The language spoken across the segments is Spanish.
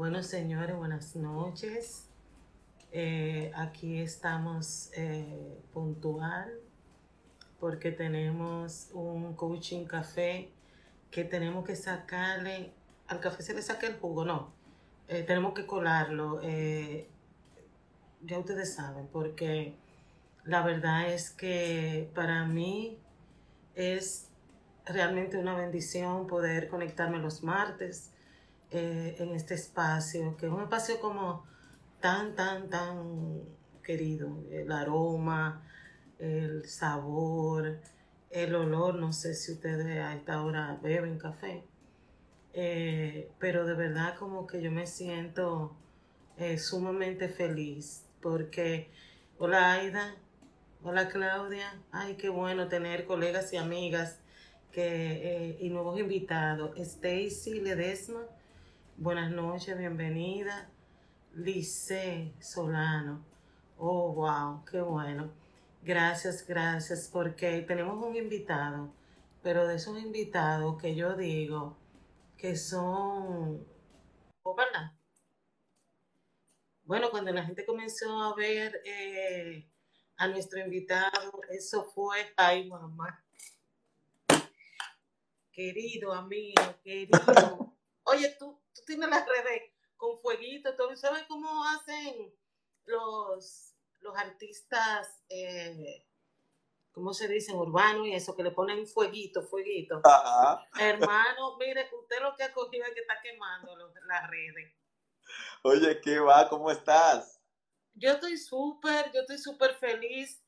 Bueno, señores, buenas noches. Eh, aquí estamos eh, puntual porque tenemos un coaching café que tenemos que sacarle, al café se le saca el jugo, no, eh, tenemos que colarlo, ya ustedes saben, porque la verdad es que para mí es realmente una bendición poder conectarme los martes eh, en este espacio, que es un espacio como tan, tan, tan querido. El aroma, el sabor, el olor, no sé si ustedes a esta hora beben café, eh, pero de verdad como que yo me siento eh, sumamente feliz porque, hola Aida, hola Claudia, ay, qué bueno tener colegas y amigas que, y nuevos invitados. Stacy Ledesma, Buenas noches, bienvenida. Lice Solano. Oh, wow, qué bueno. Gracias, gracias, porque tenemos un invitado, pero de esos invitados que yo digo que son, oh, ¿verdad? Bueno, cuando la gente comenzó a ver eh, a nuestro invitado, eso fue, ay mamá, querido amigo, querido. Oye, tú, tú tienes las redes con fueguito, todo. ¿Sabes cómo hacen los, los artistas, eh, cómo se dicen, urbanos y eso, que le ponen fueguito, fueguito? Ajá. Hermano, mire, usted lo que ha cogido es que está quemando las redes. Oye, ¿qué va? ¿Cómo estás? Yo estoy súper, yo estoy súper feliz.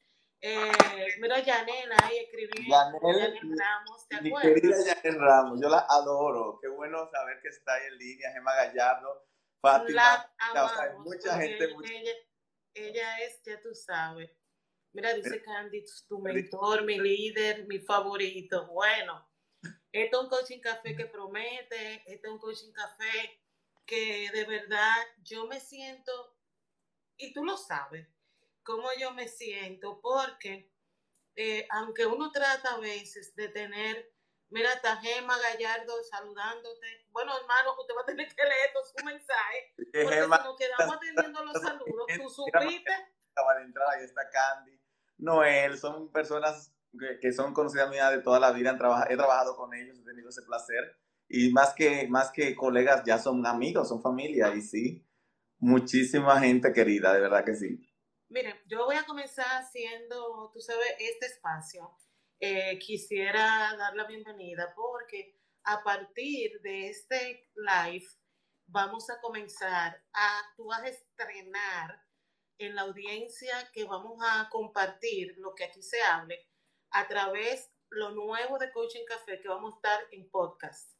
Eh, mira, Yanela ahí escribiendo. Yanel, Ramos, ¿te acuerdas? Mi querida Ramos, yo la adoro. Qué bueno saber que está ahí en línea. Gemma Gallardo, Fátima. La mucha gente. Ella, es, ya tú sabes. Mira, dice Candy, tu mentor, mi líder, mi favorito. Bueno, este es un coaching café que promete, este es un coaching café que de verdad yo me siento, y tú lo sabes, cómo yo me siento, porque eh, aunque uno trata a veces de tener, mira, está Gema Gallardo saludándote. Bueno, hermano, usted va a tener que leer todo su mensaje, porque si nos quedamos atendiendo los saludos, tú supiste. Acaba de entrar, ahí está Candy, Noel, son personas que, son conocidas mías de toda la vida, he trabajado con ellos, he tenido ese placer. Y más que, más que colegas, ya son amigos, son familia, y sí, muchísima gente querida, de verdad que sí. Miren, yo voy a comenzar haciendo, tú sabes, este espacio. Eh, quisiera dar la bienvenida porque a partir de este live vamos a comenzar a, tú vas a estrenar en la audiencia que vamos a compartir lo que aquí se hable a través lo nuevo de Coaching Café que vamos a estar en podcast.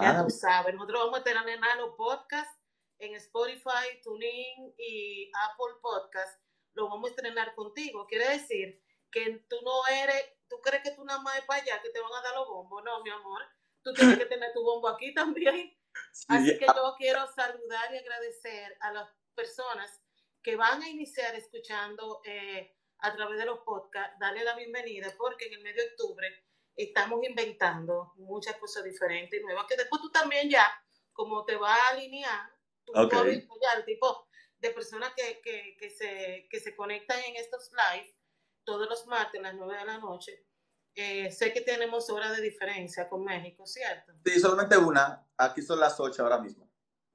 Ya ah. tú sabes, nosotros vamos a tener en los podcast en Spotify, TuneIn y Apple Podcast lo vamos a estrenar contigo. Quiere decir que tú no eres, tú crees que tú nada más es para allá, que te van a dar los bombos. No, mi amor, tú tienes que tener tu bombo aquí también. Así que yo quiero saludar y agradecer a las personas que van a iniciar escuchando eh, a través de los podcasts, darle la bienvenida, porque en el mes de octubre estamos inventando muchas cosas diferentes y nuevas, que después tú también ya, como te va a alinear, tu okay. ya, el tipo, de personas que, que, que, se, que se conectan en estos live todos los martes a las 9 de la noche. Eh, sé que tenemos horas de diferencia con México, ¿cierto? Sí, solamente una. Aquí son las 8 ahora mismo.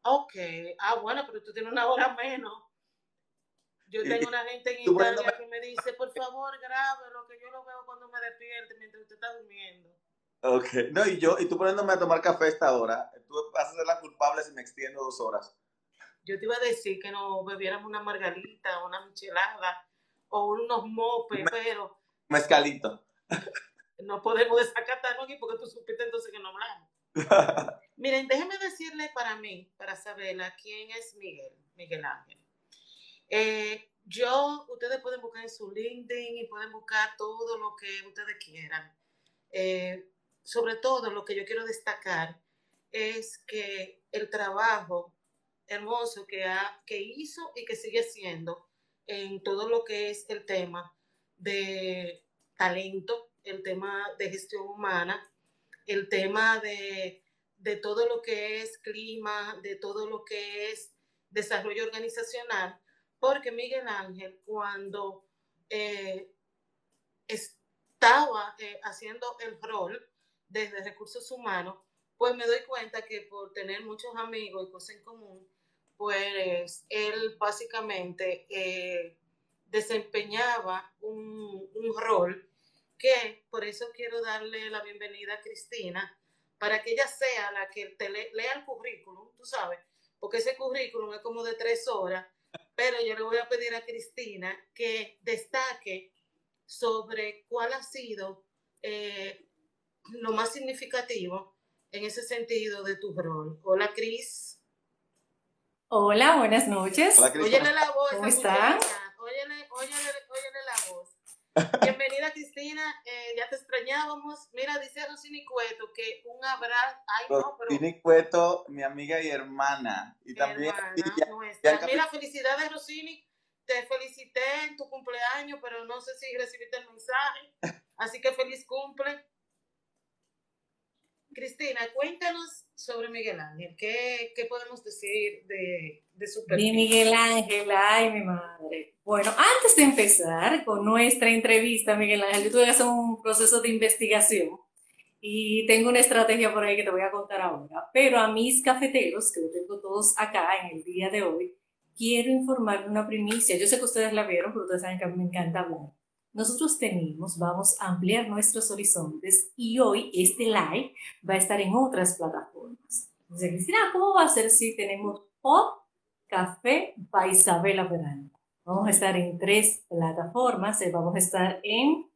Ok. Ah, bueno, pero tú tienes una hora menos. Yo tengo una gente en Italia que me dice, por favor, grabe lo que yo lo veo cuando me despierte mientras usted está durmiendo. Ok. No, y yo, y tú poniéndome a tomar café esta hora, tú vas a ser la culpable si me extiendo dos horas. Yo te iba a decir que nos bebiéramos una margarita, una michelada o unos mopes, pero... Mezcalito. No podemos desacatarnos aquí porque tú supiste entonces que no hablamos. Miren, déjenme decirle para mí, para saberla, quién es Miguel, Miguel Ángel. Eh, yo, ustedes pueden buscar en su LinkedIn y pueden buscar todo lo que ustedes quieran. Eh, sobre todo, lo que yo quiero destacar es que el trabajo hermoso que, ha, que hizo y que sigue siendo en todo lo que es el tema de talento, el tema de gestión humana, el tema de, de todo lo que es clima, de todo lo que es desarrollo organizacional, porque Miguel Ángel cuando eh, estaba eh, haciendo el rol desde recursos humanos, pues me doy cuenta que por tener muchos amigos y cosas en común, pues él básicamente eh, desempeñaba un, rol que por eso quiero darle la bienvenida a Cristina, para que ella sea la que te lea el currículum, tú sabes, porque ese currículum es como de tres horas, pero yo le voy a pedir a Cristina que destaque sobre cuál ha sido eh, lo más significativo en ese sentido de tu rol. Hola, Cris. Hola, buenas noches. Hola, óyele la voz. ¿Cómo están? Óyele, óyele, óyele la voz. Bienvenida, Cristina. Eh, ya te extrañábamos. Mira, dice Rosini Cueto que un abrazo. Ay, no, pero. Rosini Cueto, mi amiga y hermana. Y también. Hermana, Mira, felicidades, Rosini. Te felicité en tu cumpleaños, pero no sé si recibiste el mensaje. Así que feliz cumple. Cristina, cuéntanos sobre Miguel Ángel. ¿Qué, qué podemos decir de, de su perfil? Mi Miguel Ángel, ay, mi madre. Bueno, antes de empezar con nuestra entrevista, Miguel Ángel, yo tuve que hacer un proceso de investigación y tengo una estrategia por ahí que te voy a contar ahora. Pero a mis cafeteros, que lo tengo todos acá en el día de hoy, quiero informarle una primicia. Yo sé que ustedes la vieron, pero ustedes saben que a mí me encanta hablar nosotros tenemos, vamos a ampliar nuestros horizontes y hoy este live va a estar en otras plataformas. Entonces, Cristina, ¿cómo va a ser si tenemos Pop, Café, by Isabela Verano? Vamos a estar en tres plataformas. Eh, vamos a estar en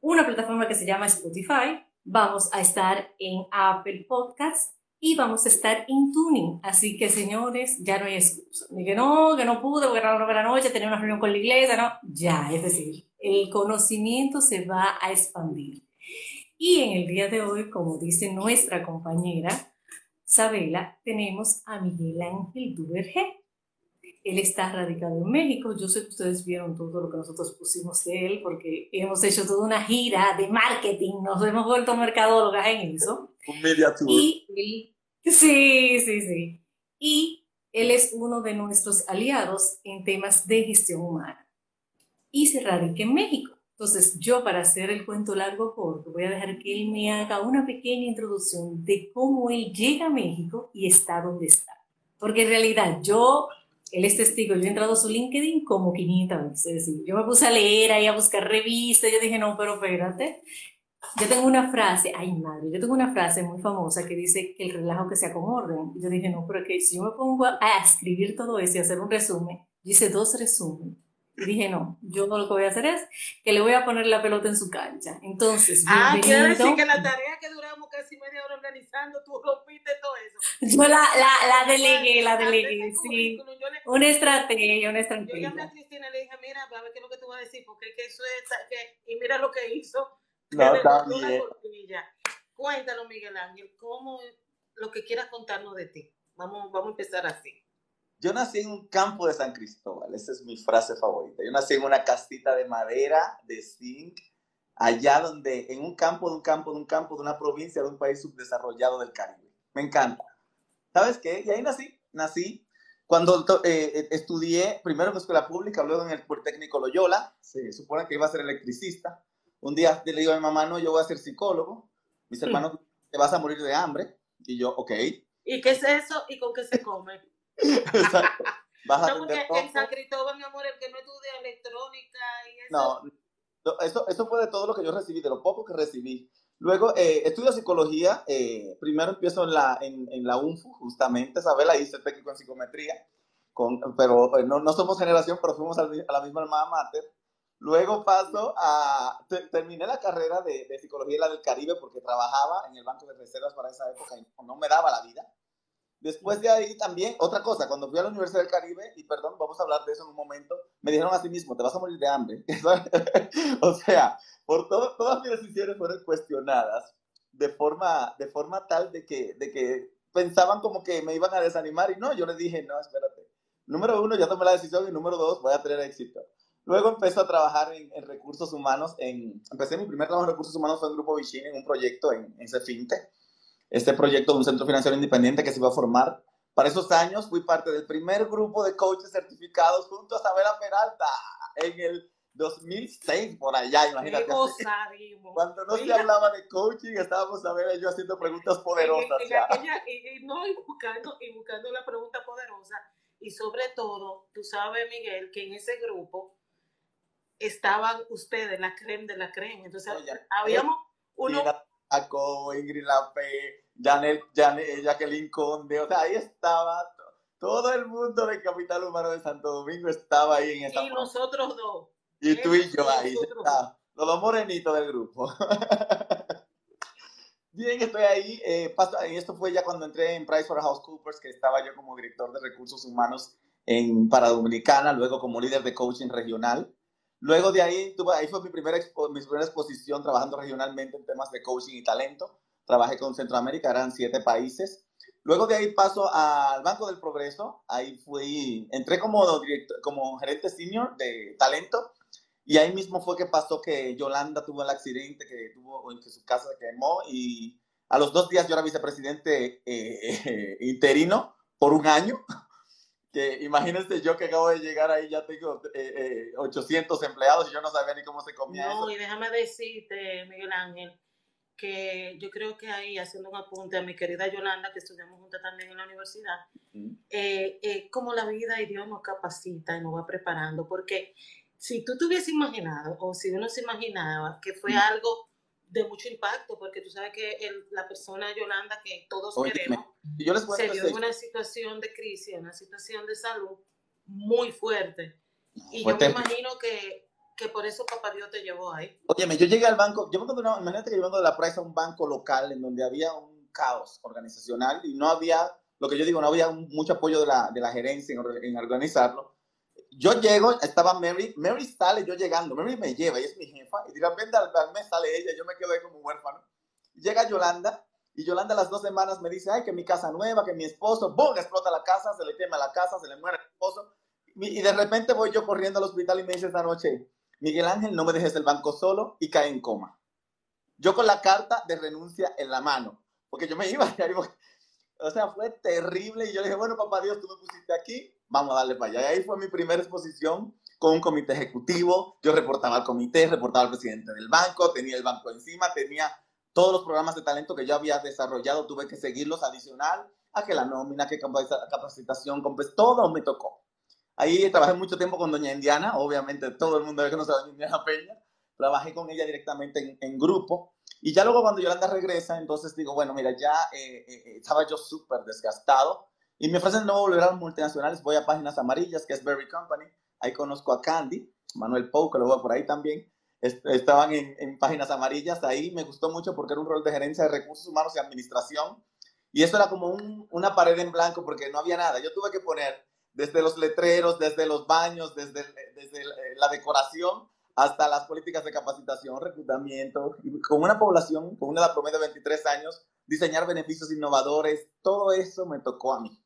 una plataforma que se llama Spotify. Vamos a estar en Apple Podcasts y vamos a estar en tuning. Así que, señores, ya no hay excusa. Ni que no, que no pude, porque era la noche, tenía una reunión con la iglesia, no. Ya, es decir, el conocimiento se va a expandir. Y en el día de hoy, como dice nuestra compañera Sabela, tenemos a Miguel Ángel Duvergé. Él está radicado en México. Yo sé que ustedes vieron todo lo que nosotros pusimos de él porque hemos hecho toda una gira de marketing. Nos hemos vuelto mercadólogas en eso. Un media tour. Y Sí, sí, sí. Y él es uno de nuestros aliados en temas de gestión humana. Y se radica en México. Entonces, yo para hacer el cuento largo corto, voy a dejar que él me haga una pequeña introducción de cómo él llega a México y está donde está. Porque en realidad yo, él es testigo, yo he entrado a su LinkedIn como 500 veces. Yo me puse a leer ahí, a buscar revistas, yo dije, no, pero espérate, yo tengo una frase, ay madre, yo tengo una frase muy famosa que dice que el relajo que se acomode. Yo dije, no, pero que si yo me pongo a escribir todo eso y hacer un resumen, yo hice dos resúmenes. Y dije, no, yo no lo que voy a hacer es que le voy a poner la pelota en su cancha. Entonces, Ah, quiere decir que la tarea que duramos casi media hora organizando, tú rompiste todo eso. Yo la, la, la delegué, la delegué, sí. una estrategia, una estrategia. Yo llamé a Cristina y le dije, mira, a ver qué es lo que tú vas a decir, porque eso es, que, y mira lo que hizo no, también. Cuéntanos, Miguel Ángel, cómo lo que quieras contarnos de ti. Vamos, vamos a empezar así. Yo nací en un campo de San Cristóbal, esa es mi frase favorita. Yo nací en una casita de madera, de zinc, allá donde, en un campo, de un campo, de un campo, de una provincia, de un país subdesarrollado del Caribe. Me encanta. ¿Sabes qué? Y ahí nací, nací. Cuando eh, eh, estudié primero en escuela pública, luego en el Politécnico Loyola, se supone que iba a ser electricista. Un día le digo a mi mamá, no, yo voy a ser psicólogo. Mis hermanos, te vas a morir de hambre. Y yo, ok. ¿Y qué es eso? ¿Y con qué se come? Exacto. Vas a no, porque en San Cristóbal, mi amor, el que no estudia electrónica y eso. No, eso, eso fue de todo lo que yo recibí, de lo poco que recibí. Luego eh, estudio psicología. Eh, primero empiezo en la, en, en la UNFU, justamente. Sabela hice el técnico en psicometría. Con, pero eh, no, no somos generación, pero fuimos a la misma alma mater. Luego paso a, terminé la carrera de, de, psicología la del Caribe porque trabajaba en el Banco de Reservas para esa época y no me daba la vida. Después de ahí también, otra cosa, cuando fui a la Universidad del Caribe, y perdón, vamos a hablar de eso en un momento, me dijeron a sí mismo, te vas a morir de hambre. o sea, por todo, todas mis decisiones fueron cuestionadas de forma, de forma tal de que, de que pensaban como que me iban a desanimar y no, yo les dije, no, espérate. Número uno, ya tomé la decisión y número dos, voy a tener éxito. Luego empecé a trabajar en, en, recursos humanos. En, empecé mi primer trabajo en recursos humanos fue en Grupo Vicini, en un proyecto en, en Cefinte. este proyecto de un centro financiero independiente que se iba a formar. Para esos años fui parte del primer grupo de coaches certificados junto a Sabela Peralta en el 2006, por allá, imagínate. Cuando no se hablaba de coaching, estábamos a ver yo haciendo preguntas poderosas. y, no, y buscando, y buscando la pregunta poderosa. Y sobre todo, tú sabes, Miguel, que en ese grupo estaban ustedes, la creme de la creme. Entonces, habíamos uno... Paco, Ingrid Lape, Janet, Janet, Jacqueline Conde, o sea, ahí estaba todo el mundo de Capital Humano de Santo Domingo estaba ahí en esa Y nosotros dos. Y tú y yo ahí, los dos morenitos del grupo. Bien, estoy ahí. Eh, y esto fue ya cuando entré en PricewaterhouseCoopers, que estaba yo como director de recursos humanos en, para Dominicana, luego como líder de coaching regional. Luego de ahí, tuve, ahí fue mi primera, mi primera exposición trabajando regionalmente en temas de coaching y talento. Trabajé con Centroamérica, eran siete países. Luego de ahí paso al Banco del Progreso. Ahí fui, entré como, como gerente senior de talento y ahí mismo fue que pasó que Yolanda tuvo el accidente, que tuvo en que su casa se quemó y a los dos días yo era vicepresidente eh, interino por un año. Que imagínense yo que acabo de llegar ahí, ya tengo 800 eh, eh, empleados y yo no sabía ni cómo se comía no, y déjame decirte, Miguel Ángel, que yo creo que ahí, haciendo un apunte a mi querida Yolanda, que estudiamos juntas también en la universidad, como la vida y Dios nos capacita y nos va preparando, porque si tú te hubieses imaginado, o si uno se imaginaba que fue algo de mucho impacto, porque tú sabes que la persona Yolanda que todos queremos, yo les se vio en una situación de crisis, una situación de salud muy fuerte. Y yo me imagino que, que, por eso papá Dios te llevó ahí. Óyeme, yo llegué al banco, yo me una, imagínate que yo vengo de la Price a un banco local en donde había un caos organizacional y no había, lo que yo digo, no había mucho apoyo de la, de la gerencia en, en organizarlo yo llego, estaba Mary, Mary sale yo llegando, Mary me lleva, ella es mi jefa, y de repente al mes sale ella, yo me quedo ahí como huérfano. Llega Yolanda, y Yolanda las dos semanas me dice, ay, que mi casa nueva, que mi esposo, ¡boom! explota la casa, se le quema la casa, se le muere el esposo. Y de repente voy yo corriendo al hospital y me dice esta noche, Miguel Ángel, no me dejes el banco solo y cae en coma. Yo con la carta de renuncia en la mano, porque yo me iba, o sea, fue terrible y yo le dije, bueno, papá Dios, tú me pusiste aquí, vamos a darle para allá. Y ahí fue mi primera exposición con un comité ejecutivo. Yo reportaba al comité, reportaba al presidente del banco, tenía el banco encima, tenía todos los programas de talento que yo había desarrollado, tuve que seguirlos adicional a que la nómina, que capacitación, pues todo me tocó. Ahí trabajé mucho tiempo con doña Indiana, obviamente todo el mundo ve que no sabe doña Indiana Peña. Trabajé con ella directamente en, grupo. Y ya luego cuando Yolanda regresa, entonces digo, bueno, mira, ya eh, eh, eh, estaba yo súper desgastado y me ofrecen no volver a los multinacionales, voy a Páginas Amarillas, que es Berry Company. Ahí conozco a Candy, Manuel Pou, que lo veo por ahí también. Estaban en, Páginas Amarillas, ahí me gustó mucho porque era un rol de gerencia de recursos humanos y administración. Y eso era como una pared en blanco porque no había nada. Yo tuve que poner desde los letreros, desde los baños, desde, desde la decoración, hasta las políticas de capacitación, reclutamiento, y con una población, con una edad promedio de 23 años, diseñar beneficios innovadores, todo eso me tocó a mí.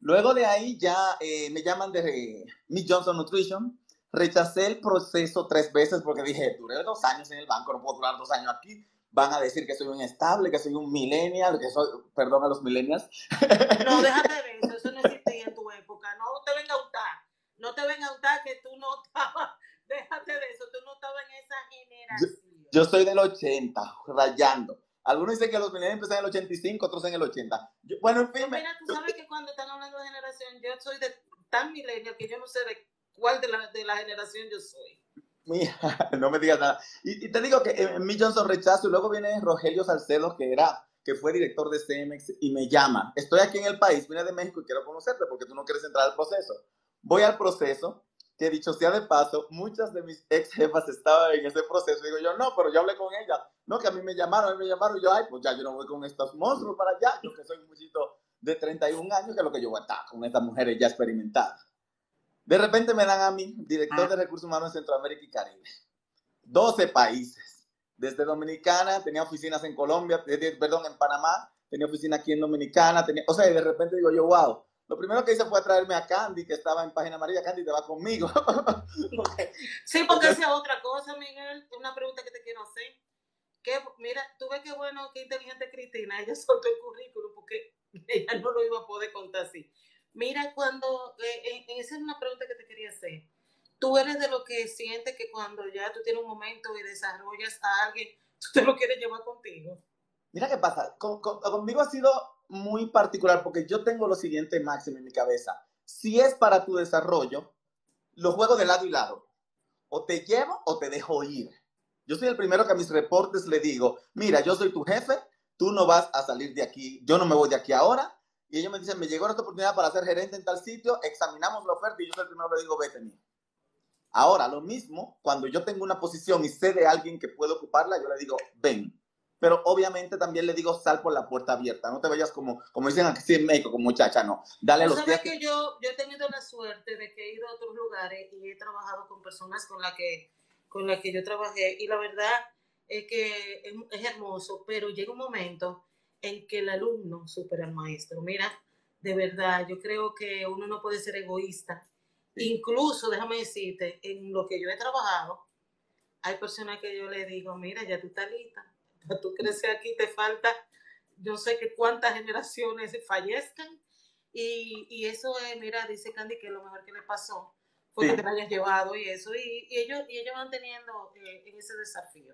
Luego de ahí ya eh, me llaman de Miss Johnson Nutrition. Rechacé el proceso tres veces porque dije, duré dos años en el banco, no puedo durar dos años aquí. Van a decir que soy un estable, que soy un millennial, que soy, perdón a los millennials. No, déjate de eso, eso no existía en tu época. No te venga a untar, no te venga a untar que tú no estabas, déjate de eso, tú no estabas en esa generación. Yo, yo soy del 80, rayando. Algunos dicen que los millennials empezaron en el 85, otros en el 80. bueno, en fin. Mira, tú sabes que cuando están hablando de generación, yo soy de tan millennial que yo no sé de cuál de la, de la generación yo soy. Mira, no me digas nada. Y, te digo que en mi Johnson rechazo y luego viene Rogelio Salcedo, que era que fue director de CMX y me llama. Estoy aquí en el país, vine de México y quiero conocerte porque tú no quieres entrar al proceso. Voy al proceso que dicho sea de paso, muchas de mis ex jefas estaban en ese proceso. Digo yo, no, pero yo hablé con ella. No, que a mí me llamaron, a mí me llamaron. Y yo, ay, pues ya yo no voy con estos monstruos para allá. Yo que soy un muchito de 31 años, que es lo que yo voy a estar con estas mujeres ya experimentadas. De repente me dan a mí, director de recursos humanos en Centroamérica y Caribe. 12 países. Desde Dominicana, tenía oficinas en Colombia, perdón, en Panamá, tenía oficina aquí en Dominicana, tenía, o sea, y de repente digo yo, wow, lo primero que hice fue traerme a Candy, que estaba en Página Amarilla. Candy te va conmigo. sí, porque esa es otra cosa, Miguel. Una pregunta que te quiero hacer. mira, tú ves qué bueno, qué inteligente Cristina, ella soltó el currículum porque ella no lo iba a poder contar así. Mira, cuando, eh, esa es una pregunta que te quería hacer. Tú eres de lo que sientes que cuando ya tú tienes un momento y desarrollas a alguien, tú te lo quieres llevar contigo. Mira qué pasa, conmigo ha sido muy particular porque yo tengo lo siguiente máximo en mi cabeza. Si es para tu desarrollo, lo juego de lado y lado. O te llevo o te dejo ir. Yo soy el primero que a mis reportes le digo, mira, yo soy tu jefe, tú no vas a salir de aquí, yo no me voy de aquí ahora. Y ellos me dicen, me llegó esta oportunidad para ser gerente en tal sitio, examinamos la oferta y yo soy el primero que le digo, vete mío. Ahora, lo mismo, cuando yo tengo una posición y sé de alguien que puede ocuparla, yo le digo, ven. Pero obviamente también le digo, sal por la puerta abierta. No te vayas como, como dicen aquí en México, como muchacha, no. Dale los ¿Sabes que yo, yo he tenido la suerte de que he ido a otros lugares y he trabajado con personas con las que con la que yo trabajé y la verdad es que es, hermoso, pero llega un momento en que el alumno supera al maestro. Mira, de verdad, yo creo que uno no puede ser egoísta. Incluso, déjame decirte, en lo que yo he trabajado, hay personas que yo le digo, mira, ya tú estás lista, tú creces aquí, te falta, yo sé que cuántas generaciones fallezcan. Y, y eso es, mira, dice Candy que lo mejor que le pasó porque te hayas llevado y eso, y, ellos, y ellos van teniendo eh, en ese desafío.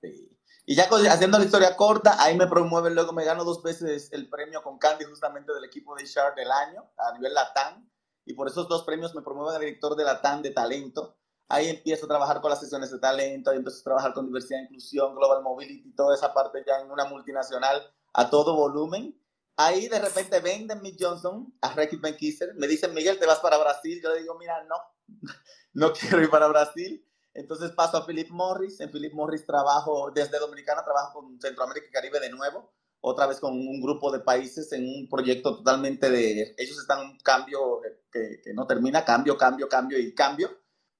Sí. Y ya haciendo la historia corta, ahí me promueven, luego me gano dos veces el premio con Candy justamente del equipo de Shark del año a nivel Latam. Y por esos dos premios me promueven a director de Latam de talento. Ahí empiezo a trabajar con las sesiones de talento, ahí empiezo a trabajar con diversidad inclusión, global mobility, toda esa parte ya en una multinacional a todo volumen. Ahí de repente venden Mick Johnson a Ricky Ben Me dicen, Miguel, te vas para Brasil. Yo le digo, mira, no, no quiero ir para Brasil. Entonces paso a Philip Morris. En Philip Morris trabajo desde Dominicana, trabajo con Centroamérica y Caribe de nuevo. Otra vez con un grupo de países en un proyecto totalmente de... Ellos están en un cambio que, que no termina, cambio, cambio, cambio y cambio.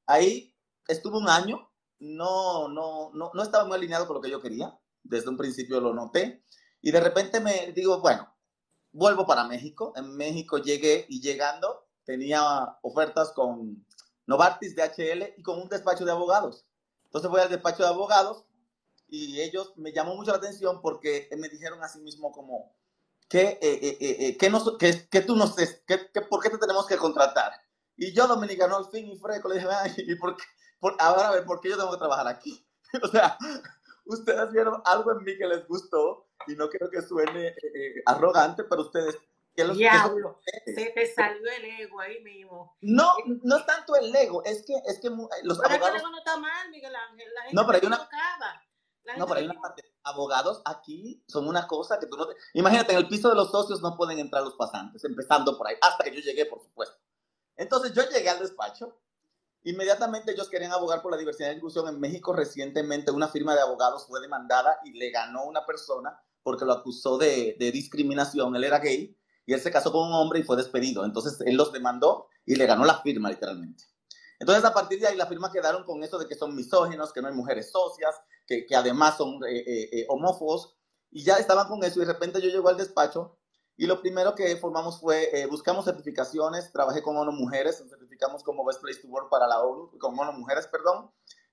Ahí estuve un año. No, no, no, no estaba muy alineado con lo que yo quería. Desde un principio lo noté. Y de repente me digo, bueno, vuelvo para México. En México llegué y llegando tenía ofertas con Novartis, DHL y con un despacho de abogados. Entonces voy al despacho de abogados y ellos me llamó mucho la atención porque me dijeron así mismo como, ¿qué, eh, eh, eh, que, tú no sé, que, ¿por qué te tenemos que contratar? Y yo, dominicano, al fin y fresco, le dije, ¿y por qué? ahora a ver, ¿por qué yo tengo que trabajar aquí? o sea, ustedes vieron algo en mí que les gustó y no quiero que suene eh, eh, arrogante, pero ustedes... ¿qué los, Diablo, se te salió el ego ahí mismo. No, no tanto el ego, es que, es que los pero abogados... el ego no está mal, Miguel Ángel, la gente no, pero hay una... No, pero hay una parte. Abogados aquí son una cosa que tú no te... Imagínate, en el piso de los socios no pueden entrar los pasantes, empezando por ahí, hasta que yo llegué, por supuesto. Entonces yo llegué al despacho Inmediatamente ellos querían abogar por la diversidad e inclusión. En México recientemente una firma de abogados fue demandada y le ganó una persona porque lo acusó de, discriminación. Él era gay y él se casó con un hombre y fue despedido. Entonces él los demandó y le ganó la firma literalmente. Entonces a partir de ahí la firma quedaron con eso de que son misóginos, que no hay mujeres socias, que, además son eh, eh, eh, homófobos. Y ya estaban con eso y de repente yo llego al despacho y lo primero que formamos fue, eh, buscamos certificaciones, trabajé con ONU Mujeres, nos certificamos como Best Place to Work para la ONU, con ONU Mujeres, perdón.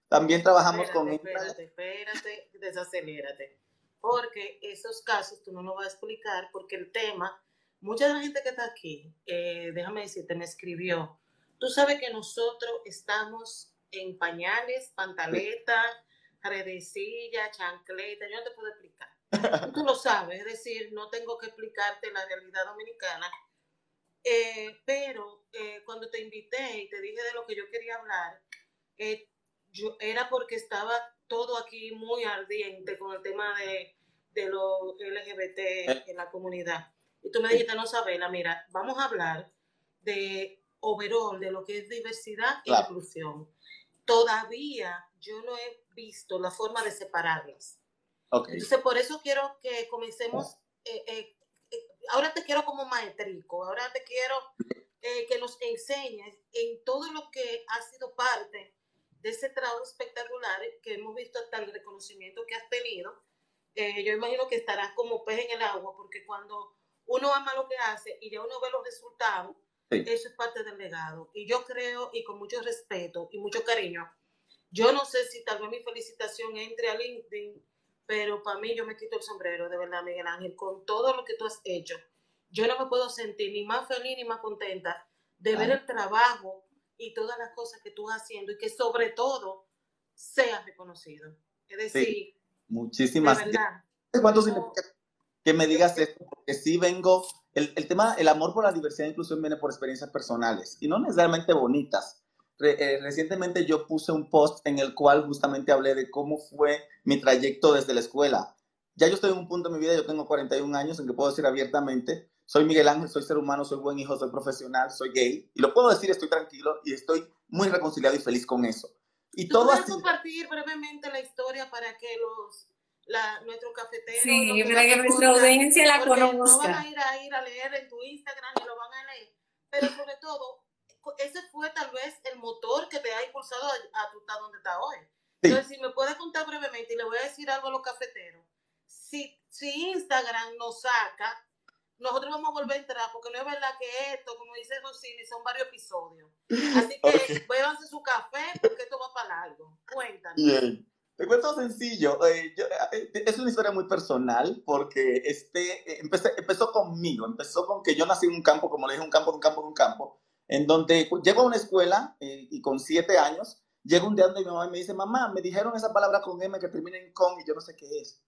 También trabajamos con... Espérate, espérate, desacelérate. Porque esos casos tú no nos vas a explicar, porque el tema, mucha de la gente que está aquí, eh, déjame decirte, me escribió, tú sabes que nosotros estamos en pañales, pantaleta, redecilla, chancleta, yo no te puedo explicar Tú lo sabes, es decir, no tengo que explicarte la realidad dominicana. Eh, pero eh, cuando te invité y te dije de lo que yo quería hablar, eh, yo, era porque estaba todo aquí muy ardiente con el tema de, de lo LGBT en la comunidad. Y tú me dijiste, no, Sabela, mira, vamos a hablar de overall, de lo que es diversidad e inclusión. Todavía yo no he visto la forma de separarlas. Entonces, por eso quiero que comencemos. Eh, eh, eh, ahora te quiero como maestrico, ahora te quiero que nos enseñes en todo lo que ha sido parte de ese trabajo espectacular que hemos visto hasta el reconocimiento que has tenido. yo imagino que estarás como pez en el agua, porque cuando uno ama lo que hace y ya uno ve los resultados, eso es parte del legado. Y yo creo, y con mucho respeto y mucho cariño, yo no sé si tal vez mi felicitación entre a LinkedIn pero para mí yo me quito el sombrero, de verdad, Miguel Ángel, con todo lo que tú has hecho. Yo no me puedo sentir ni más feliz ni más contenta de ver el trabajo y todas las cosas que tú estás haciendo y que sobre todo seas reconocido. Es decir, muchísimas gracias. ¿Cuánto significa que me digas esto? Porque sí vengo, el, el, tema, el amor por la diversidad e inclusión viene por experiencias personales y no necesariamente bonitas. Eh, recientemente yo puse un post en el cual justamente hablé de cómo fue mi trayecto desde la escuela. Ya yo estoy en un punto de mi vida, yo tengo 41 años en que puedo decir abiertamente, soy Miguel Ángel, soy ser humano, soy buen hijo, soy profesional, soy gay. Y lo puedo decir, estoy tranquilo y estoy muy reconciliado y feliz con eso. Y ¿Tú todo puedes compartir brevemente la historia para que los la, nuestro cafetero. Sí, para que nuestra audiencia la conozca. No van a ir a, ir a leer en tu Instagram y lo van a leer. Pero sobre todo, ese fue tal vez el motor que te ha impulsado a, tu estar donde está hoy. Entonces, si me puedes contar brevemente, y le voy a decir algo a los cafeteros. Si, si Instagram nos saca nosotros vamos a volver a entrar, porque no es verdad que esto, como dice Rosini, son varios episodios. Así que okay. su café, porque esto va para largo. Cuéntanos. Bien. Te cuento sencillo. Eh, eh, es una historia muy personal porque este, eh, empezó conmigo. Empezó con que yo nací en un campo, como le dije, un campo, un campo, un campo, en donde llego a una escuela y con siete años, llego un día donde mi mamá me dice, mamá, me dijeron esa palabra con M que termina en con y yo no sé qué es.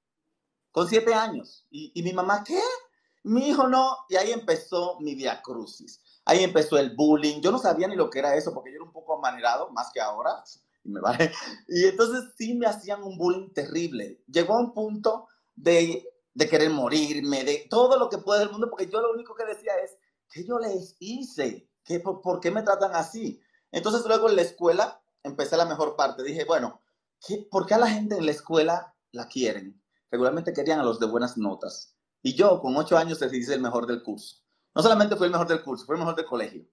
Con siete años. Y, y mi mamá, ¿qué? Mi hijo no, y ahí empezó mi diacrucis. Ahí empezó el bullying. Yo no sabía ni lo que era eso porque yo era un poco amanerado, más que ahora. Y, me vale. y entonces sí me hacían un bullying terrible. Llegó a un punto de, de querer morirme, de todo lo que puede del mundo, porque yo lo único que decía es, ¿qué yo les hice? ¿Qué, por, qué me tratan así? Entonces luego en la escuela empecé la mejor parte. Dije, bueno, ¿qué, ¿por qué a la gente en la escuela la quieren? Regularmente querían a los de buenas notas. Y yo, con ocho años, decidí el mejor del curso. No solamente fue el mejor del curso, fue el mejor del colegio.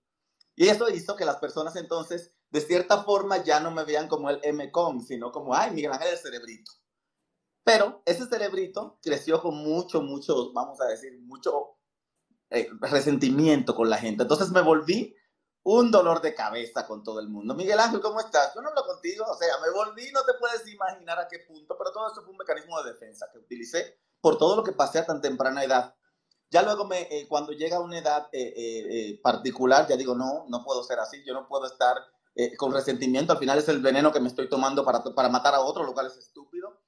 Y eso hizo que las personas entonces, de cierta forma, ya no me vean como el M-Com, sino como, ay, Miguel Ángel el cerebrito. Pero ese cerebrito creció con mucho, mucho, vamos a decir, mucho eh, resentimiento con la gente. Entonces me volví un dolor de cabeza con todo el mundo. Miguel Ángel, ¿cómo estás? Yo no hablo contigo, o sea, me volví, no te puedes imaginar a qué punto, pero todo eso fue un mecanismo de defensa que utilicé por todo lo que pasé a tan temprana edad. Ya luego, me, eh, cuando llega una edad eh, eh, particular, ya digo, no, no puedo ser así, yo no puedo estar con resentimiento, al final es el veneno que me estoy tomando para, para matar a otro, lo cual es estúpido.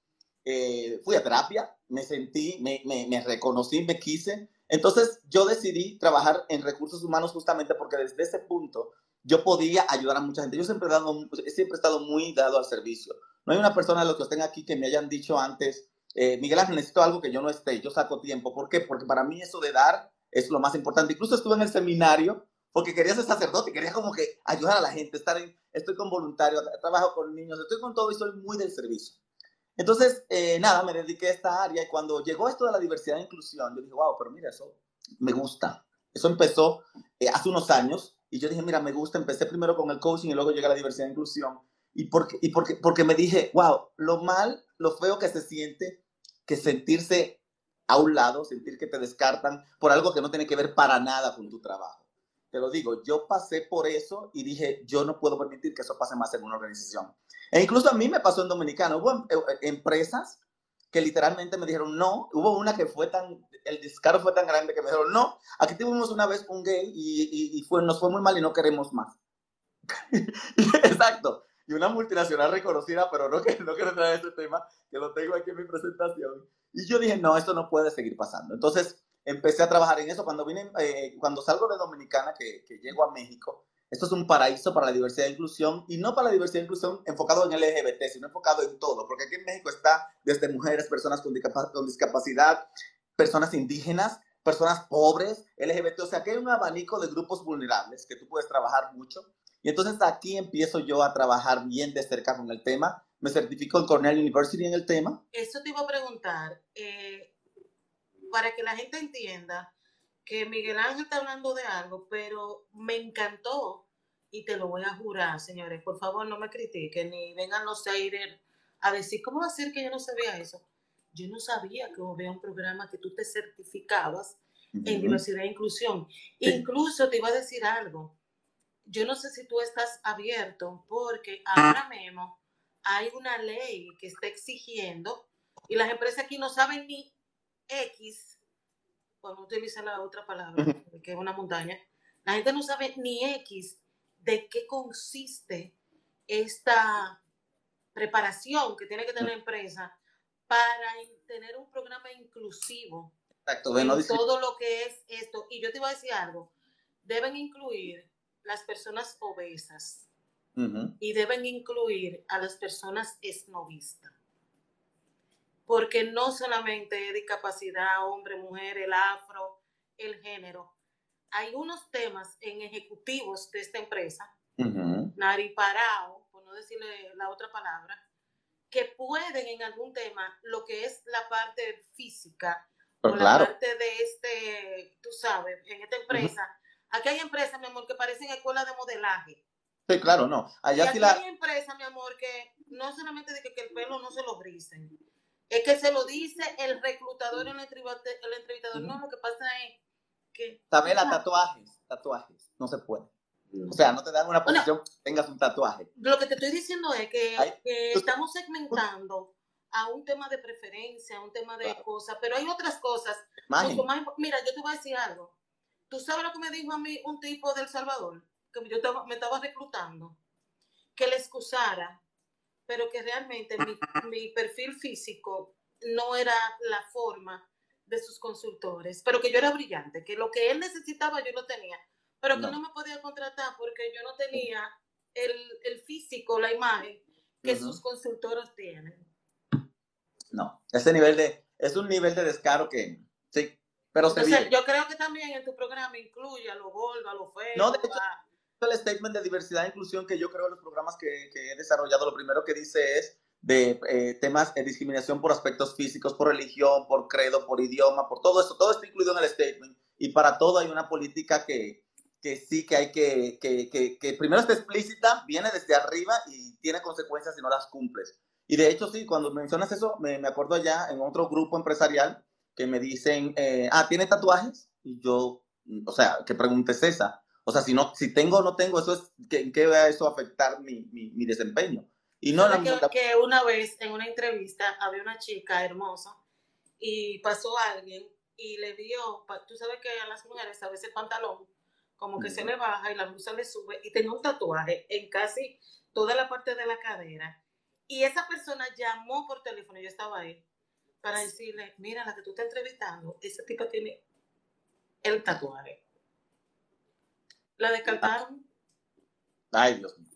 fui a terapia, me sentí, me, me, me reconocí, me quise. Entonces yo decidí trabajar en recursos humanos justamente porque desde ese punto yo podía ayudar a mucha gente. Yo siempre he, dado, siempre he estado muy dado al servicio. No hay una persona de los que estén aquí que me hayan dicho antes, eh, Miguel Ángel, necesito algo que yo no esté, yo saco tiempo. ¿Por qué? Porque para mí eso de dar es lo más importante. Incluso estuve en el seminario porque quería ser sacerdote, quería como que ayudar a la gente, estar en, estoy con voluntarios, trabajo con niños, estoy con todo y soy muy del servicio. Entonces, eh, nada, me dediqué a esta área y cuando llegó esto de la diversidad e inclusión, yo dije, wow, pero mira, eso me gusta. Eso empezó eh, hace unos años y yo dije, mira, me gusta, empecé primero con el coaching y luego llegué a la diversidad e inclusión. Y porque, y porque, porque me dije, wow, lo mal, lo feo que se siente que sentirse a un lado, sentir que te descartan por algo que no tiene que ver para nada con tu trabajo. Te lo digo, yo pasé por eso y dije, yo no puedo permitir que eso pase más en una organización. E incluso a mí me pasó en Dominicano. Hubo em, eh, empresas que literalmente me dijeron no. Hubo una que fue tan, el descaro fue tan grande que me dijeron no. Aquí tuvimos una vez un gay y, y, fue, nos fue muy mal y no queremos más. Exacto y una multinacional reconocida, pero no, que, no quiero entrar en ese tema, que lo tengo aquí en mi presentación. Y yo dije, no, esto no puede seguir pasando. Entonces empecé a trabajar en eso. Cuando, vine, eh, cuando salgo de Dominicana, que, que, llego a México, esto es un paraíso para la diversidad e inclusión, y no para la diversidad e inclusión enfocado en LGBT, sino enfocado en todo, porque aquí en México está desde mujeres, personas con, con discapacidad, personas indígenas, personas pobres, LGBT, o sea que hay un abanico de grupos vulnerables que tú puedes trabajar mucho y entonces aquí empiezo yo a trabajar bien de cerca con el tema. Me certifico en Cornell University en el tema. Eso te iba a preguntar, eh, para que la gente entienda que Miguel Ángel está hablando de algo, pero me encantó y te lo voy a jurar, señores. Por favor, no me critiquen ni vengan los haters a decir, ¿cómo va a ser que yo no sabía eso? Yo no sabía que había un programa que tú te certificabas en diversidad e inclusión. Incluso te iba a decir algo yo no sé si tú estás abierto porque ahora mismo hay una ley que está exigiendo Y las empresas aquí no saben ni X, cuando utiliza la otra palabra, que es una montaña, la gente no sabe ni X de qué consiste esta preparación que tiene que tener la empresa para tener un programa inclusivo Exacto, en todo lo que es esto. Y yo te voy a decir algo, deben incluir las personas obesas y deben incluir a las personas esnovistas. Porque no solamente es discapacidad, hombre, mujer, el afro, el género. Hay unos temas en ejecutivos de esta empresa, nariparao, por no decirle la otra palabra, que pueden en algún tema lo que es la parte física o la parte de este, tú sabes, en esta empresa. Aquí hay empresas, mi amor, que parecen escuelas de modelaje. Sí, claro, no. Allá y aquí hay empresas, mi amor, que no solamente de que, el pelo no se lo brisen, es que se lo dice el reclutador, el entrevistador, el entrevistador. No, lo que pasa es que... También las tatuajes, tatuajes, no se puede. O sea, no te dan una posición tengas un tatuaje. Lo que te estoy diciendo es que, estamos segmentando a un tema de preferencia, a un tema de cosas, pero hay otras cosas. mira, yo te voy a decir algo. ¿Tú sabes lo que me dijo a mí un tipo del Salvador? Que yo me estaba reclutando. Que le excusara, pero que realmente mi, mi perfil físico no era la forma de sus consultores, pero que yo era brillante, que lo que él necesitaba yo lo tenía pero que no. me podía contratar porque yo no tenía el, físico, la imagen que sus consultores tienen. No, ese nivel de, es un nivel de descaro que, sí, pero se Entonces, Yo creo que también en tu programa incluye a lo gordo, a lo feo. No, de hecho, el statement de diversidad e inclusión que yo creo en los programas que, que he desarrollado, lo primero que dice es de eh, temas de discriminación por aspectos físicos, por religión, por credo, por idioma, por todo eso, todo está incluido en el statement y para todo hay una política que, que sí que hay que, que, que, que, primero está explícita, viene desde arriba y tiene consecuencias si no las cumples. Y de hecho, sí, cuando mencionas eso, me, me acuerdo ya en otro grupo empresarial que me dicen, eh, ah, ¿tiene tatuajes? Y yo, o sea, que preguntes esa. O sea, si, no, si tengo o no tengo, eso es, ¿en qué va eso a afectar mi, mi, mi desempeño? Y no la, que, que una vez en una entrevista había una chica hermosa y pasó alguien y le dio, tú sabes que a las mujeres a veces el pantalón como que se le baja y la blusa le sube y tenía un tatuaje en casi toda la parte de la cadera. Y esa persona llamó por teléfono, yo estaba ahí, para decirle, mira, la que tú estás entrevistando, ese tipo tiene el tatuaje. La descartaron. Ay, Dios mío.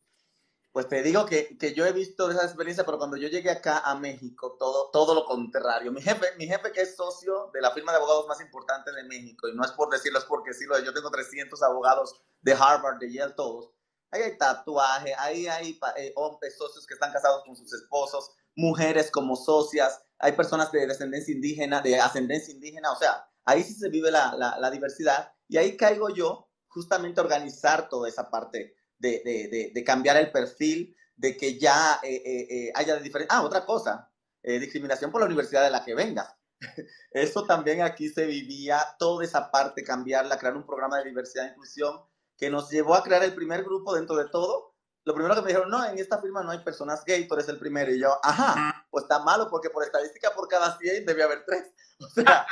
Pues te digo que, que, yo he visto esa experiencia, pero cuando yo llegué acá a México, todo, todo lo contrario. Mi jefe, mi jefe que es socio de la firma de abogados más importante de México, y no es por decirlo, es porque sí, yo tengo 300 abogados de Harvard, de Yale, todos. Ahí hay tatuaje, ahí hay eh, hombres socios que están casados con sus esposos, mujeres como socias, hay personas de descendencia indígena, de ascendencia indígena, o sea, ahí sí se vive la, la, la diversidad, y ahí caigo yo justamente organizar toda esa parte de, de, de, cambiar el perfil, de que ya eh, eh, eh, haya diferencia. Ah, otra cosa, discriminación por la universidad de la que vengas. Eso también aquí se vivía, toda esa parte, cambiarla, crear un programa de diversidad e inclusión que nos llevó a crear el primer grupo dentro de todo. Lo primero que me dijeron, no, en esta firma no hay personas gay, tú eres el primero. Y yo, ajá, pues está malo porque por estadística por cada 100 debe haber tres. O sea,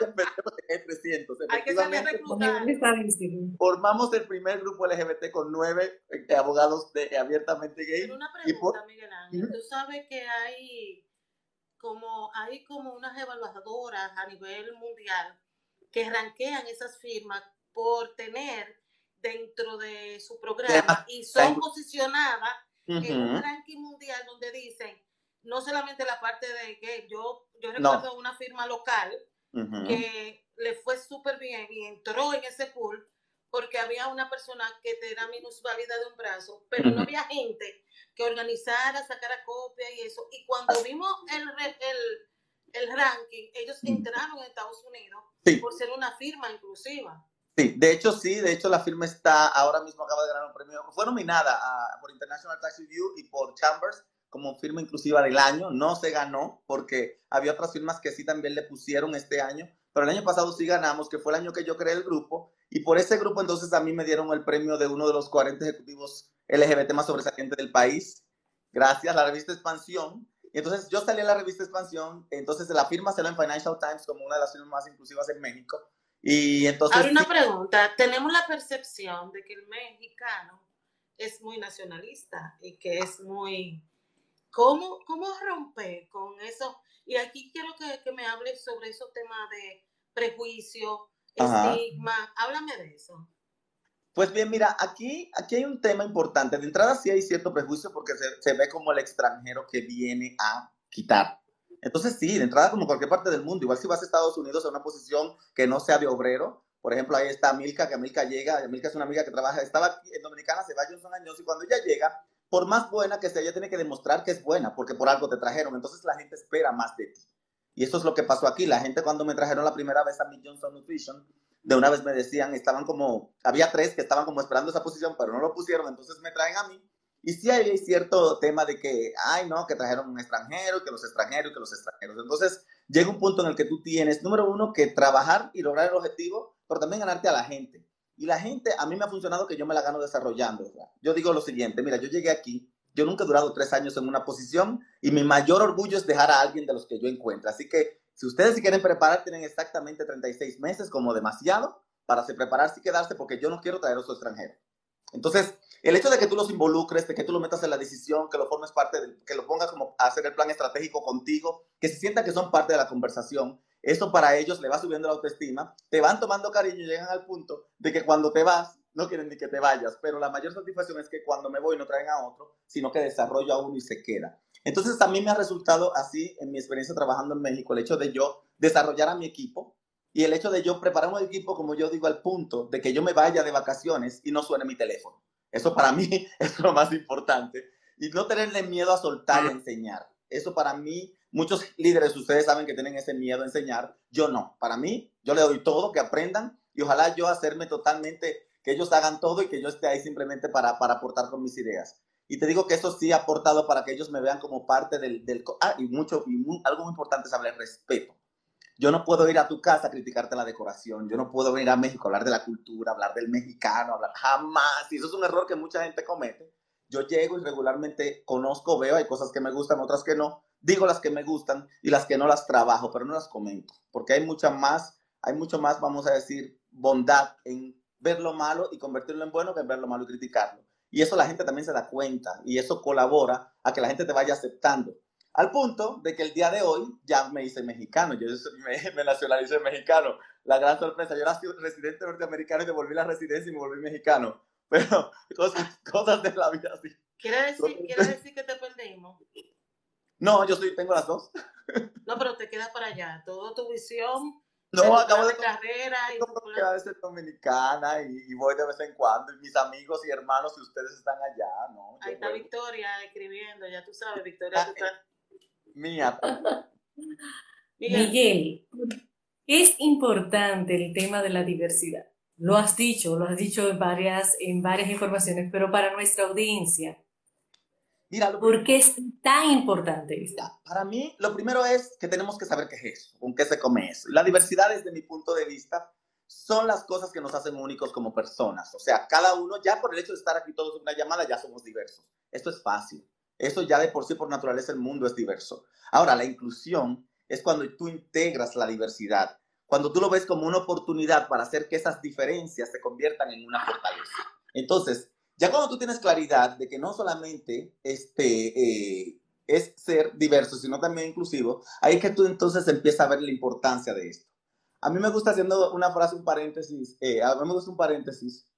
hay 300. Hay que saber reclutar. Formamos el primer grupo LGBT con nueve eh, abogados de, abiertamente gay. Pero una pregunta, Miguel Ángel. Tú sabes que hay como, hay como unas evaluadoras a nivel mundial que ranquean esas firmas por tener dentro de su programa y son posicionadas en un ranking mundial donde dicen no solamente la parte de que yo, yo recuerdo una firma local que le fue súper bien y entró en ese pool porque había una persona que tenía minusvalidad de un brazo, pero no había gente que organizara, sacara copia y eso. Y cuando vimos el, el, el ranking, ellos entraron en Estados Unidos por ser una firma inclusiva. Sí, de hecho sí, de hecho la firma está, ahora mismo acaba de ganar un premio, fue nominada por International Tax Review y por Chambers como firma inclusiva del año. No se ganó porque había otras firmas que sí también le pusieron este año, pero el año pasado sí ganamos, que fue el año que yo creé el grupo. Y por ese grupo entonces a mí me dieron el premio de uno de los 40 ejecutivos LGBT más sobresalientes del país. Gracias a la revista Expansión. Y entonces yo salí en la revista Expansión, entonces la firma salió en Financial Times como una de las firmas más inclusivas en México. Y entonces... Ahora una pregunta, tenemos la percepción de que el mexicano es muy nacionalista y que es muy... ¿Cómo, cómo romper con eso? Y aquí quiero que, que me hables sobre esos temas de prejuicio, estigma. Háblame de eso. Pues bien, mira, aquí, aquí hay un tema importante. De entrada sí hay cierto prejuicio porque se, se ve como el extranjero que viene a quitar. Entonces sí, de entrada como cualquier parte del mundo, igual si vas a Estados Unidos a una posición que no sea de obrero, por ejemplo, ahí está Milka, que Milka llega, Milka es una amiga que trabaja, estaba aquí en Dominicana, se va a Johnson años y cuando ella llega, por más buena que sea, ella tiene que demostrar que es buena, porque por algo te trajeron, entonces la gente espera más de ti. Y eso es lo que pasó aquí. La gente cuando me trajeron la primera vez a mi Johnson Nutrition, de una vez me decían, estaban como, había tres que estaban como esperando esa posición, pero no lo pusieron, entonces me traen a mí. Y sí hay cierto tema de que, ay, no, que trajeron un extranjero, que los extranjeros, que los extranjeros. Entonces llega un punto en el que tú tienes, número uno, que trabajar y lograr el objetivo, pero también ganarte a la gente. Y la gente, a mí me ha funcionado que yo me la gano desarrollando. Yo digo lo siguiente, mira, yo llegué aquí, yo nunca he durado tres años en una posición y mi mayor orgullo es dejar a alguien de los que yo encuentro. Así que si ustedes se quieren preparar, tienen exactamente 36 meses como demasiado para se prepararse y quedarse porque yo no quiero traer a su extranjero. Entonces, el hecho de que tú los involucres, de que tú lo metas en la decisión, que lo formes parte, de, que lo pongas como a hacer el plan estratégico contigo, que se sienta que son parte de la conversación, eso para ellos le va subiendo la autoestima, te van tomando cariño y llegan al punto de que cuando te vas, no quieren ni que te vayas, pero la mayor satisfacción es que cuando me voy no traen a otro, sino que desarrollo a uno y se queda. Entonces, a mí me ha resultado así en mi experiencia trabajando en México, el hecho de yo desarrollar a mi equipo y el hecho de yo preparar un equipo, como yo digo, al punto de que yo me vaya de vacaciones y no suene mi teléfono. Eso para mí es lo más importante. Y no tenerle miedo a soltar y enseñar. Eso para mí, muchos líderes, ustedes saben que tienen ese miedo a enseñar. Yo no. Para mí, yo le doy todo, que aprendan y ojalá yo hacerme totalmente, que ellos hagan todo y que yo esté ahí simplemente para, para aportar con mis ideas. Y te digo que eso sí ha aportado para que ellos me vean como parte del... del ah, y, mucho, y algo muy importante es hablar respeto. Yo no puedo ir a tu casa a criticarte la decoración. Yo no puedo venir a México a hablar de la cultura, hablar del mexicano, hablar jamás. Y eso es un error que mucha gente comete. Yo llego y regularmente conozco, veo, hay cosas que me gustan, otras que no. Digo las que me gustan y las que no las trabajo, pero no las comento. Porque hay mucha más, hay mucho más, vamos a decir, bondad en ver lo malo y convertirlo en bueno que en ver lo malo y criticarlo. Y eso la gente también se da cuenta y eso colabora a que la gente te vaya aceptando. Al punto de que el día de hoy ya me hice mexicano, yo me, me nacionalicé mexicano. La gran sorpresa, yo era residente norteamericano y devolví la residencia y me volví mexicano. Pero cosas, cosas de la vida así. ¿Quiere decir, ¿Quiere decir que te perdimos? No, yo soy, tengo las dos. No, pero te queda para allá. Toda tu visión no, acabo de carrera y de ser dominicana y, voy de vez en cuando y mis amigos y hermanos si ustedes están allá, ¿no? Ahí está Victoria escribiendo, ya tú sabes, Victoria. Tú estás... Mía. Miguel, es importante el tema de la diversidad. Lo has dicho, lo has dicho en varias, en varias informaciones, pero para nuestra audiencia, Mira, ¿Por qué es tan importante esto? Para mí, lo primero es que tenemos que saber qué es eso, con qué se come eso. La diversidad, desde mi punto de vista, son las cosas que nos hacen únicos como personas. O sea, cada uno, ya por el hecho de estar aquí todos en una llamada, ya somos diversos. Esto es fácil. Eso ya de por sí, por naturaleza, el mundo es diverso. Ahora, la inclusión es cuando tú integras la diversidad, cuando tú lo ves como una oportunidad para hacer que esas diferencias se conviertan en una fortaleza. Entonces, ya cuando tú tienes claridad de que no solamente este, eh, es ser diverso, sino también inclusivo, ahí es que tú entonces empiezas a ver la importancia de esto. A mí me gusta haciendo una frase, un paréntesis, eh, a un paréntesis,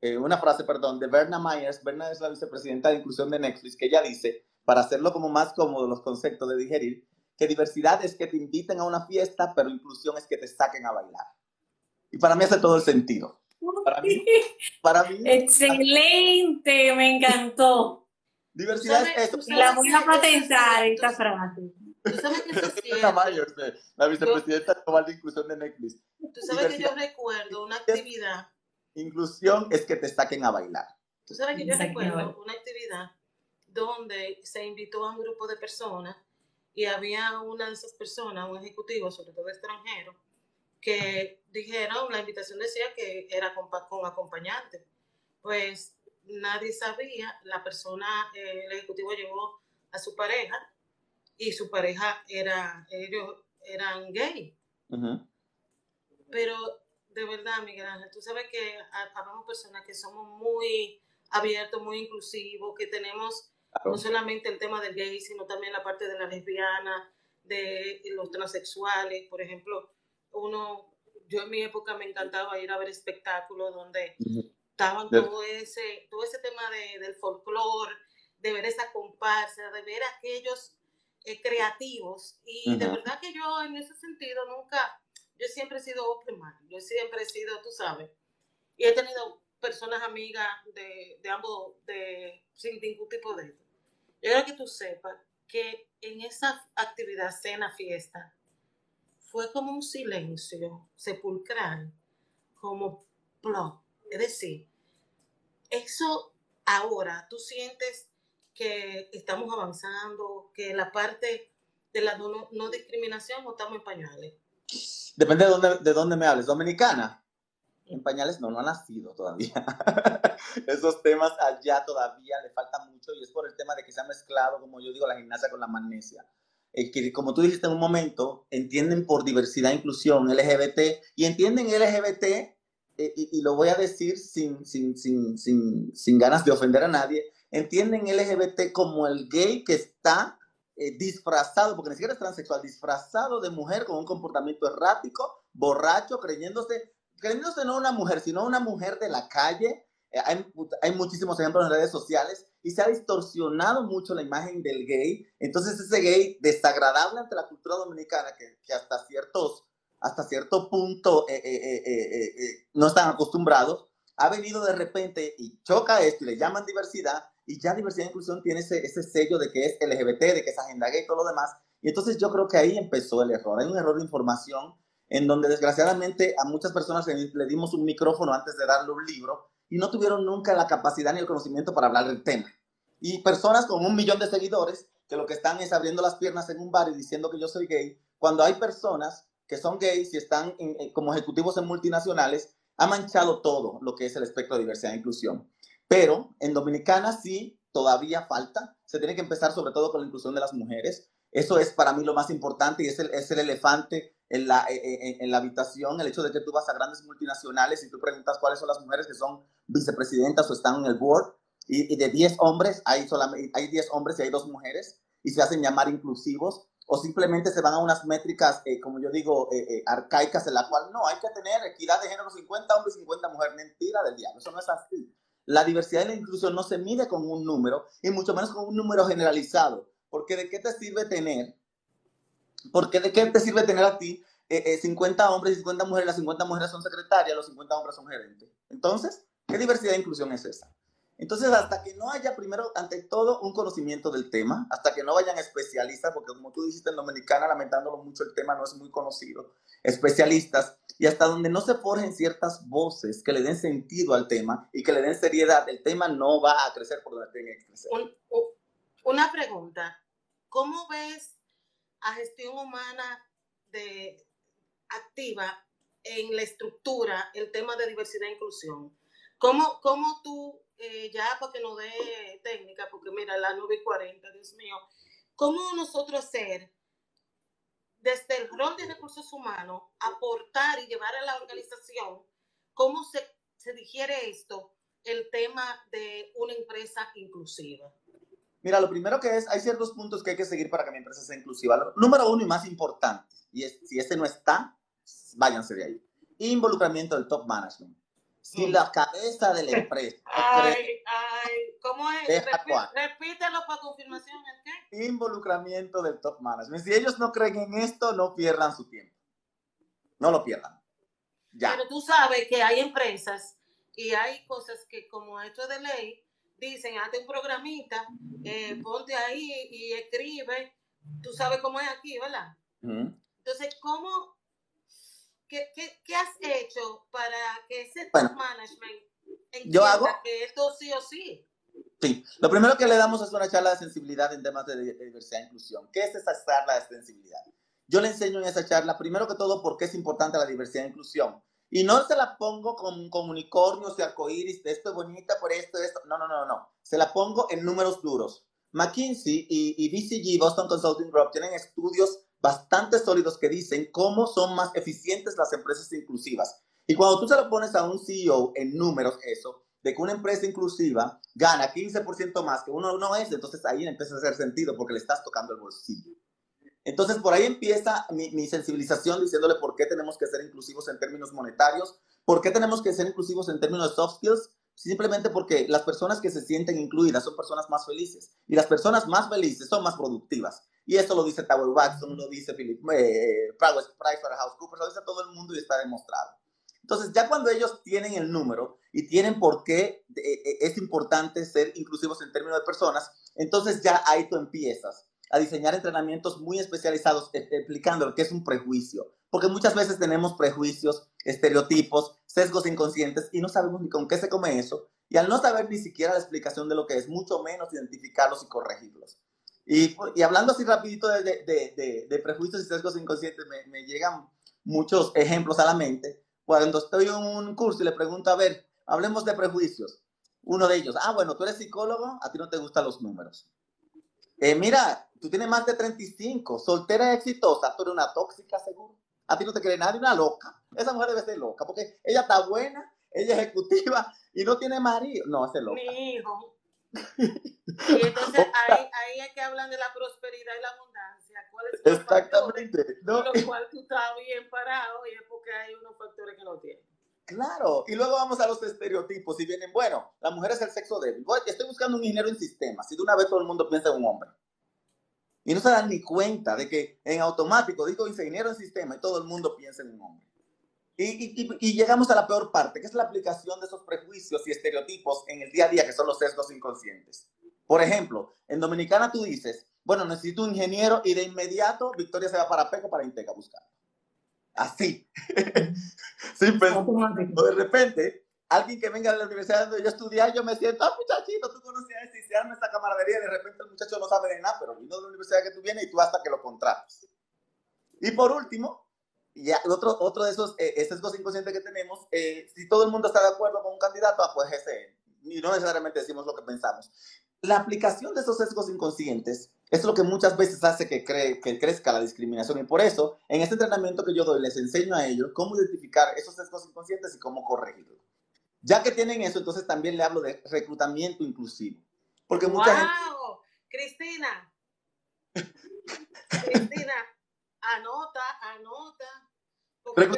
eh, una frase, perdón, de Berna Myers. Berna es la vicepresidenta de inclusión de Netflix, que ella dice, para hacerlo como más cómodo los conceptos de digerir, que diversidad es que te inviten a una fiesta, pero inclusión es que te saquen a bailar. Y para mí hace todo el sentido. Para mí, para mí. Excelente, me encantó. Diversidad es esto. La voy a patentar esta frase. Tú sabes que eso es cierto. la vicepresidenta global de inclusión de Netflix. Tú sabes que yo recuerdo una actividad. Inclusión es que te saquen a bailar. Tú sabes que yo recuerdo una actividad donde se invitó a un grupo de personas y había una de esas personas, un ejecutivo, sobre todo extranjero, que dijeron, la invitación decía que era con, con acompañante. Pues nadie sabía, la persona, eh, el ejecutivo llevó a su pareja y su pareja era, ellos eran gay. Pero de verdad, Miguel Ángel, tú sabes que habemos personas que somos muy abiertos, muy inclusivos, que tenemos no solamente el tema del gay, sino también la parte de la lesbiana, de los transexuales. Por ejemplo, uno, yo en mi época me encantaba ir a ver espectáculos donde estaban todo ese, todo ese tema de, del folclore, de ver esa comparsa, de ver aquellos eh, creativos. Y de verdad que yo en ese sentido nunca, yo siempre he sido open yo siempre he sido, tú sabes, y he tenido personas amigas de, de ambos, de, sin ningún tipo de... Yo quiero que tú sepas que en esa actividad, cena, fiesta, fue como un silencio sepulcral, como plop. Es decir, eso ahora tú sientes que estamos avanzando, que la parte de la no, discriminación o estamos en pañales. Depende de dónde, de dónde me hables. Dominicana, en pañales no, no ha nacido todavía. Esos temas allá todavía le falta mucho y es por el tema de que se ha mezclado, como yo digo, la gimnasia con la magnesia. Es que, como tú dijiste en un momento, entienden por diversidad e inclusión LGBT y entienden LGBT, eh, y, y, lo voy a decir sin, sin, sin, sin, sin ganas de ofender a nadie, entienden LGBT como el gay que está eh, disfrazado, porque ni siquiera es transexual, disfrazado de mujer con un comportamiento errático, borracho, creyéndose, creyéndose no una mujer, sino una mujer de la calle. Eh, hay, hay, muchísimos ejemplos en redes sociales y se ha distorsionado mucho la imagen del gay. Entonces ese gay desagradable ante la cultura dominicana que, hasta, ciertos, hasta cierto punto eh, no están acostumbrados, ha venido de repente y choca esto y le llaman diversidad y ya diversidad e inclusión tiene ese, ese sello de que es LGBT, de que es agenda gay y todo lo demás. Y entonces yo creo que ahí empezó el error. Hay un error de información en donde desgraciadamente a muchas personas le dimos un micrófono antes de darle un libro y no tuvieron nunca la capacidad ni el conocimiento para hablar del tema. Y personas con un millón de seguidores que lo que están es abriendo las piernas en un bar y diciendo que yo soy gay, cuando hay personas que son gays y están como ejecutivos en multinacionales, ha manchado todo lo que es el espectro de diversidad e inclusión. Pero en Dominicana sí, todavía falta. Se tiene que empezar sobre todo con la inclusión de las mujeres. Eso es para mí lo más importante y es el, es el elefante en la, e, e, en, la habitación, el hecho de que tú vas a grandes multinacionales y tú preguntas cuáles son las mujeres que son vicepresidentas o están en el board y, de 10 hombres hay, solamente, hay 10 hombres y hay dos mujeres y se hacen llamar inclusivos o simplemente se van a unas métricas, eh, como yo digo, eh, eh, arcaicas en la cual no, hay que tener equidad de género 50 hombres y 50 mujeres. Mentira del diablo, eso no es así. La diversidad y la inclusión no se mide con un número y mucho menos con un número generalizado. Porque de qué te sirve tener, porque de qué te sirve tener a ti 50 hombres y 50 mujeres, las 50 mujeres son secretarias, los 50 hombres son gerentes. Entonces, ¿qué diversidad e inclusión es esa? Entonces, hasta que no haya primero, ante todo, un conocimiento del tema, hasta que no vayan especialistas, porque como tú dijiste en Dominicana, lamentándolo mucho, el tema no es muy conocido, especialistas, y hasta donde no se forjen ciertas voces que le den sentido al tema y que le den seriedad, el tema no va a crecer por donde tenga que crecer. una pregunta, ¿cómo ves a gestión humana de, activa en la estructura el tema de diversidad e inclusión? ¿Cómo, cómo tú eh, ya para que nos dé técnica, porque mira, la 9 y 40, Dios mío, ¿cómo nosotros hacer desde el rol de recursos humanos, aportar y llevar a la organización cómo se, se digiere esto, el tema de una empresa inclusiva? Mira, lo primero que es, hay ciertos puntos que hay que seguir para que mi empresa sea inclusiva. Número uno y más importante, y es, si este no está, váyanse de ahí. Involucramiento del top management. Si la cabeza de la empresa. ay, ay, ¿cómo es? repítelo para confirmación. qué? Involucramiento del top management. Si ellos no creen en esto, no pierdan su tiempo. No lo pierdan. Ya. Pero tú sabes que hay empresas y hay cosas que, como esto de ley, dicen: hazte un programita, eh, ponte ahí y escribe. Tú sabes cómo es aquí, ¿verdad? Entonces, ¿cómo ¿Qué, has hecho para que ese top management entienda yo hago, que esto sí o sí? Sí, lo primero que le damos es una charla de sensibilidad en temas de, diversidad e inclusión. ¿Qué es esa charla de sensibilidad? Yo le enseño en esa charla, primero que todo, por qué es importante la diversidad e inclusión. Y no se la pongo con, con unicornios y arcoíris, de esto es bonita por esto, esto. No, no, no, no. Se la pongo en números duros. McKinsey y, y BCG, Boston Consulting Group, tienen estudios bastante sólidos que dicen cómo son más eficientes las empresas inclusivas. Y cuando tú se lo pones a un CEO en números, eso, de que una empresa inclusiva gana 15% más que uno no es, entonces ahí empieza a hacer sentido porque le estás tocando el bolsillo. Entonces por ahí empieza mi, mi, sensibilización diciéndole por qué tenemos que ser inclusivos en términos monetarios, por qué tenemos que ser inclusivos en términos de soft skills, simplemente porque las personas que se sienten incluidas son personas más felices y las personas más felices son más productivas. Y esto lo dice Tower Watson, lo dice Philip eh, Pricewaterhousecoopers, lo dice todo el mundo y está demostrado. Entonces, ya cuando ellos tienen el número y tienen por qué eh, eh, es importante ser inclusivos en términos de personas, entonces ya ahí tú empiezas a diseñar entrenamientos muy especializados e, explicando lo que es un prejuicio. Porque muchas veces tenemos prejuicios, estereotipos, sesgos inconscientes y no sabemos ni con qué se come eso. Y al no saber ni siquiera la explicación de lo que es, mucho menos identificarlos y corregirlos. Y, y hablando así rapidito de, prejuicios y sesgos inconscientes, me, me llegan muchos ejemplos a la mente cuando estoy en un curso y le pregunto, a ver, hablemos de prejuicios. Uno de ellos, ah, bueno, tú eres psicólogo, a ti no te gustan los números. Eh, mira, tú tienes más de 35, soltera exitosa, tú eres una tóxica, seguro. A ti no te cree nadie, una loca. Esa mujer debe ser loca, porque ella está buena, ella es ejecutiva y no tiene marido. No, es loca. Mi hijo. Y entonces ahí, ahí es que hablan de la prosperidad y la abundancia. ¿Cuáles son Exactamente. No. Con los cuales tú estás bien parado y es porque hay unos factores que no tienen. Claro, y luego vamos a los estereotipos y vienen, bueno, la mujer es el sexo débil. Estoy buscando un ingeniero en sistemas y de una vez todo el mundo piensa en un hombre. Y no se dan ni cuenta de que en automático digo ingeniero en sistema y todo el mundo piensa en un hombre. Y, y, y, llegamos a la peor parte, que es la aplicación de esos prejuicios y estereotipos en el día a día, que son los sesgos inconscientes. Por ejemplo, en Dominicana tú dices, bueno, necesito un ingeniero y de inmediato Victoria se va para Peco para Inteca a buscar. Así. Sin pensar. De repente, alguien que venga de la universidad donde yo estudié, yo me siento, ah, muchachito, tú conocías y se arma esta camaradería, de repente el muchacho no sabe de nada, pero vino de la universidad que tú vienes y tú hasta que lo contratas. Y por último, ya otro, otro de esos eh, sesgos inconscientes que tenemos, eh, si todo el mundo está de acuerdo con un candidato, ah, pues ese, y no necesariamente decimos lo que pensamos. La aplicación de esos sesgos inconscientes es lo que muchas veces hace que, cree, que crezca la discriminación y por eso en este entrenamiento que yo doy les enseño a ellos cómo identificar esos sesgos inconscientes y cómo corregirlos. Ya que tienen eso, entonces también le hablo de reclutamiento inclusivo. Porque mucha wow. Cristina. Cristina, anota, anota. Con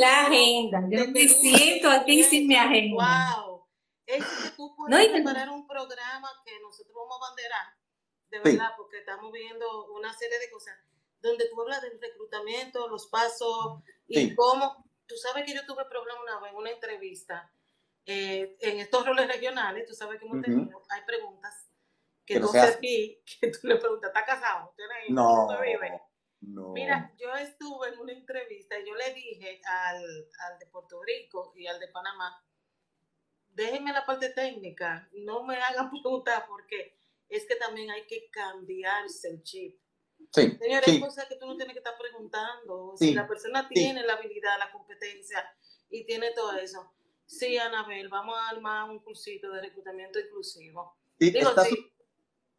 la agenda. Yo me siento aquí sin mi agenda. Wow. Es que tú puedes no, preparar un programa que nosotros vamos a banderar, de verdad, sí. porque estamos viendo una serie de cosas donde tú hablas del reclutamiento, los pasos y sí. cómo. Tú sabes que yo tuve problema una vez en una entrevista eh, en estos roles regionales, tú sabes que hemos tenido, uh -huh. hay preguntas que tú aquí, que tú le preguntas, ¿está casado? ¿Tienes no. vive? No. Mira, yo estuve en una entrevista y yo le dije al, al, de Puerto Rico y al de Panamá, déjenme la parte técnica, no me hagan preguntas porque es que también hay que cambiarse el chip. Sí, Señores, sí. cosas que tú no tienes que estar preguntando. Sí, si la persona tiene la habilidad, la competencia y tiene todo eso. Sí, Anabel, vamos a armar un cursito de reclutamiento inclusivo. Sí, Digo, está sí,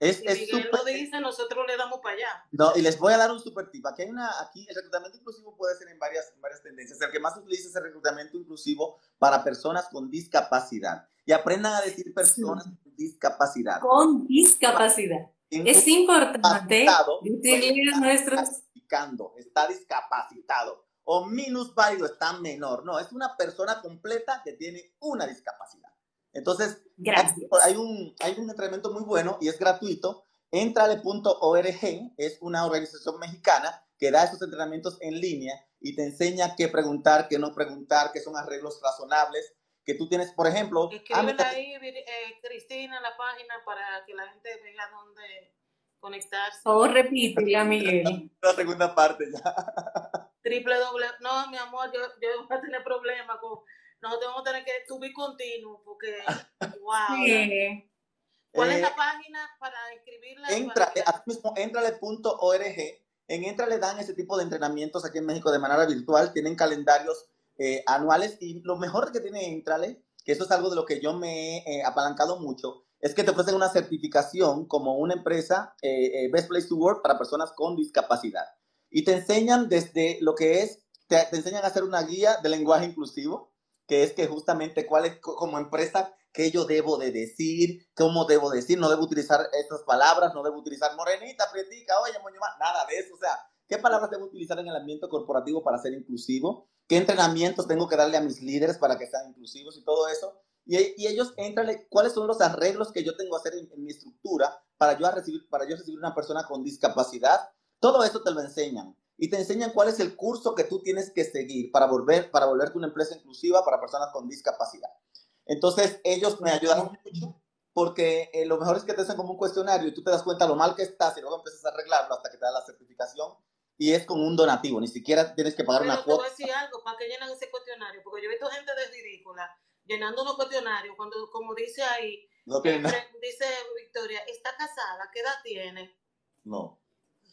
es, si es Miguel super, lo dice, nosotros le damos para allá. No, y les voy a dar un super tip. Aquí hay una, aquí el reclutamiento inclusivo puede ser en varias, en varias tendencias. El que más utiliza es el reclutamiento inclusivo para personas con discapacidad. Y aprendan a decir personas sí. con discapacidad. Con discapacidad. En es importante decirle a nuestros... Está, está discapacitado. O minusválido está menor. No, es una persona completa que tiene una discapacidad. Entonces, Gracias. hay un, hay un entrenamiento muy bueno y es gratuito. Entrale.org es una organización mexicana que da esos entrenamientos en línea y te enseña qué preguntar, qué no preguntar, qué son arreglos razonables. Que tú tienes, por ejemplo. Escríbele ah, ahí, eh, Cristina, la página para que la gente vea dónde conectarse. O repítela, Miguel. La segunda parte ya. Triple doble. No, mi amor, yo, yo voy a tener problemas con nosotros vamos a tener que subir continuo porque, wow. Sí. ¿Cuál eh, es la página para inscribirla? Entra, para... aquí mismo, entrale.org. En Entra le dan ese tipo de entrenamientos aquí en México de manera virtual. Tienen calendarios eh, anuales y lo mejor que tiene Entrale, que eso es algo de lo que yo me he eh, apalancado mucho, es que te ofrecen una certificación como una empresa eh, eh, Best Place to Work para personas con discapacidad. Y te enseñan desde lo que es, te, te enseñan a hacer una guía de lenguaje inclusivo, que es que justamente cuál es como empresa qué yo debo de decir, cómo debo decir, no debo utilizar estas palabras, no debo utilizar morenita, prietica, oye, moño, nada de eso, o sea, ¿qué palabras debo utilizar en el ambiente corporativo para ser inclusivo? ¿Qué entrenamientos tengo que darle a mis líderes para que sean inclusivos y todo eso? Y, y ellos entran, ¿cuáles son los arreglos que yo tengo que hacer en, mi estructura para yo, recibir, para yo recibir una persona con discapacidad? Todo eso te lo enseñan y te enseñan cuál es el curso que tú tienes que seguir para volver para volverte una empresa inclusiva para personas con discapacidad. Entonces, ellos me ayudaron mucho porque eh, lo mejor es que te hacen como un cuestionario y tú te das cuenta lo mal que estás y luego empiezas a arreglarlo hasta que te da la certificación y es como un donativo, ni siquiera tienes que pagar Pero una te voy cuota. a decir algo, ¿para qué llenan ese cuestionario? Porque yo he visto gente de ridícula llenando unos cuestionarios cuando, como dice ahí, No nada. eh, dice Victoria, ¿está casada? ¿Qué edad tiene? No.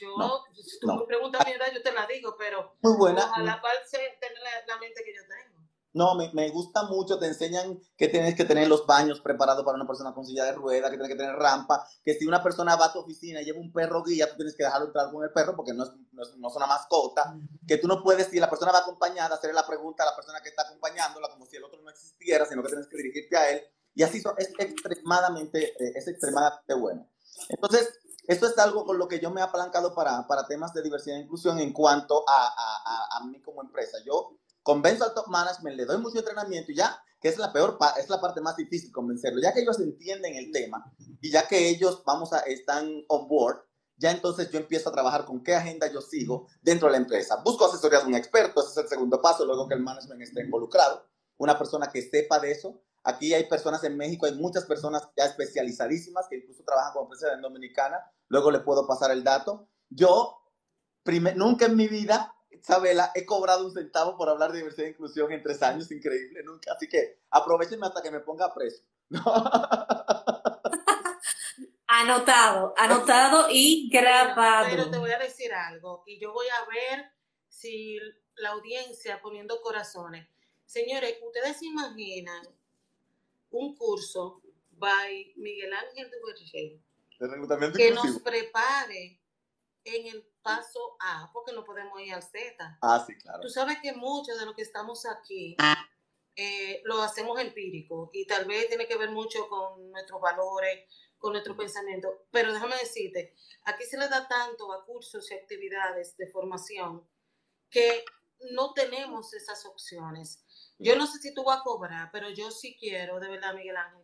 Yo, No, si tú no. me preguntas mi edad, yo te la digo, pero Muy buena. ojalá parece tener la, la mente que yo tengo. No, me, me gusta mucho, te enseñan que tienes que tener los baños preparados para una persona con silla de ruedas, que tienes que tener rampa, que si una persona va a tu oficina y lleva un perro guía, tú tienes que dejarlo entrar con el perro porque no es, no es, no es una mascota, que tú no puedes, si la persona va acompañada, hacerle la pregunta a la persona que está acompañándola como si el otro no existiera, sino que tienes que dirigirte a él, y así son- es extremadamente, eh, es extremadamente bueno. Entonces, esto es algo con lo que yo me he apalancado para, para temas de diversidad e inclusión en cuanto a, a, a, a mí como empresa. Yo convenzo al top management, le doy mucho entrenamiento y ya, que es la peor, es la parte más difícil convencerlo, ya que ellos entienden el tema y ya que ellos, vamos a, están on board, ya entonces yo empiezo a trabajar con qué agenda yo sigo dentro de la empresa. Busco asesoría de un experto, ese es el segundo paso, luego que el management esté involucrado, una persona que sepa de eso. Aquí hay personas en México, hay muchas personas ya especializadísimas que incluso trabajan como empresa en Dominicana, luego le puedo pasar el dato. Yo, prime- nunca en mi vida Isabela, he cobrado un centavo por hablar de diversidad e inclusión en tres años, increíble, nunca. Así que aprovechenme hasta que me ponga preso. Anotado, anotado y grabado. Pero te voy a decir algo y yo voy a ver si la audiencia poniendo corazones. Señores, ustedes se imaginan un curso by Miguel Ángel De reclutamiento que nos prepare en el paso A, porque no podemos ir al Z. Ah, sí, claro. Tú sabes que mucho de lo que estamos aquí eh, lo hacemos empírico y tal vez tiene que ver mucho con nuestros valores, con nuestro pensamiento. Pero déjame decirte, aquí se le da tanto a cursos y actividades de formación que no tenemos esas opciones. Yo no sé si tú vas a cobrar, pero yo sí quiero, de verdad, Miguel Ángel,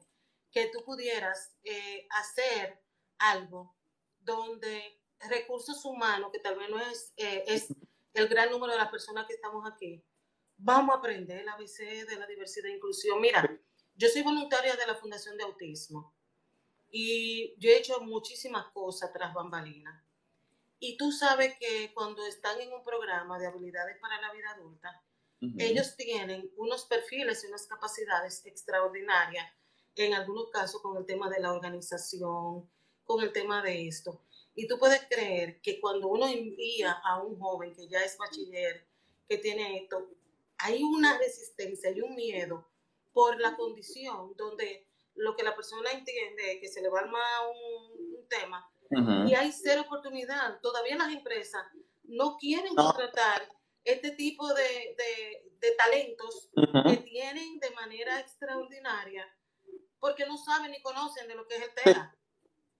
que tú pudieras eh, hacer algo donde recursos humanos, que tal vez no es, eh, es el gran número de las personas que estamos aquí, vamos a aprender el ABC de la diversidad e inclusión. Mira, yo soy voluntaria de la Fundación de Autismo y yo he hecho muchísimas cosas tras bambalinas. Y tú sabes que cuando están en un programa de habilidades para la vida adulta, Ujú. ellos tienen unos perfiles y unas capacidades extraordinarias, en algunos casos con el tema de la organización, con el tema de esto. Y tú puedes creer que cuando uno envía a un joven que ya es bachiller, que tiene esto, hay una resistencia y un miedo por la condición donde lo que la persona entiende es que se le va a armar un, un tema Ujú. y hay cero oportunidad. Todavía las empresas no quieren No. contratar este tipo de, de- de talentos que tienen de manera extraordinaria porque no saben ni conocen de lo que es el tema.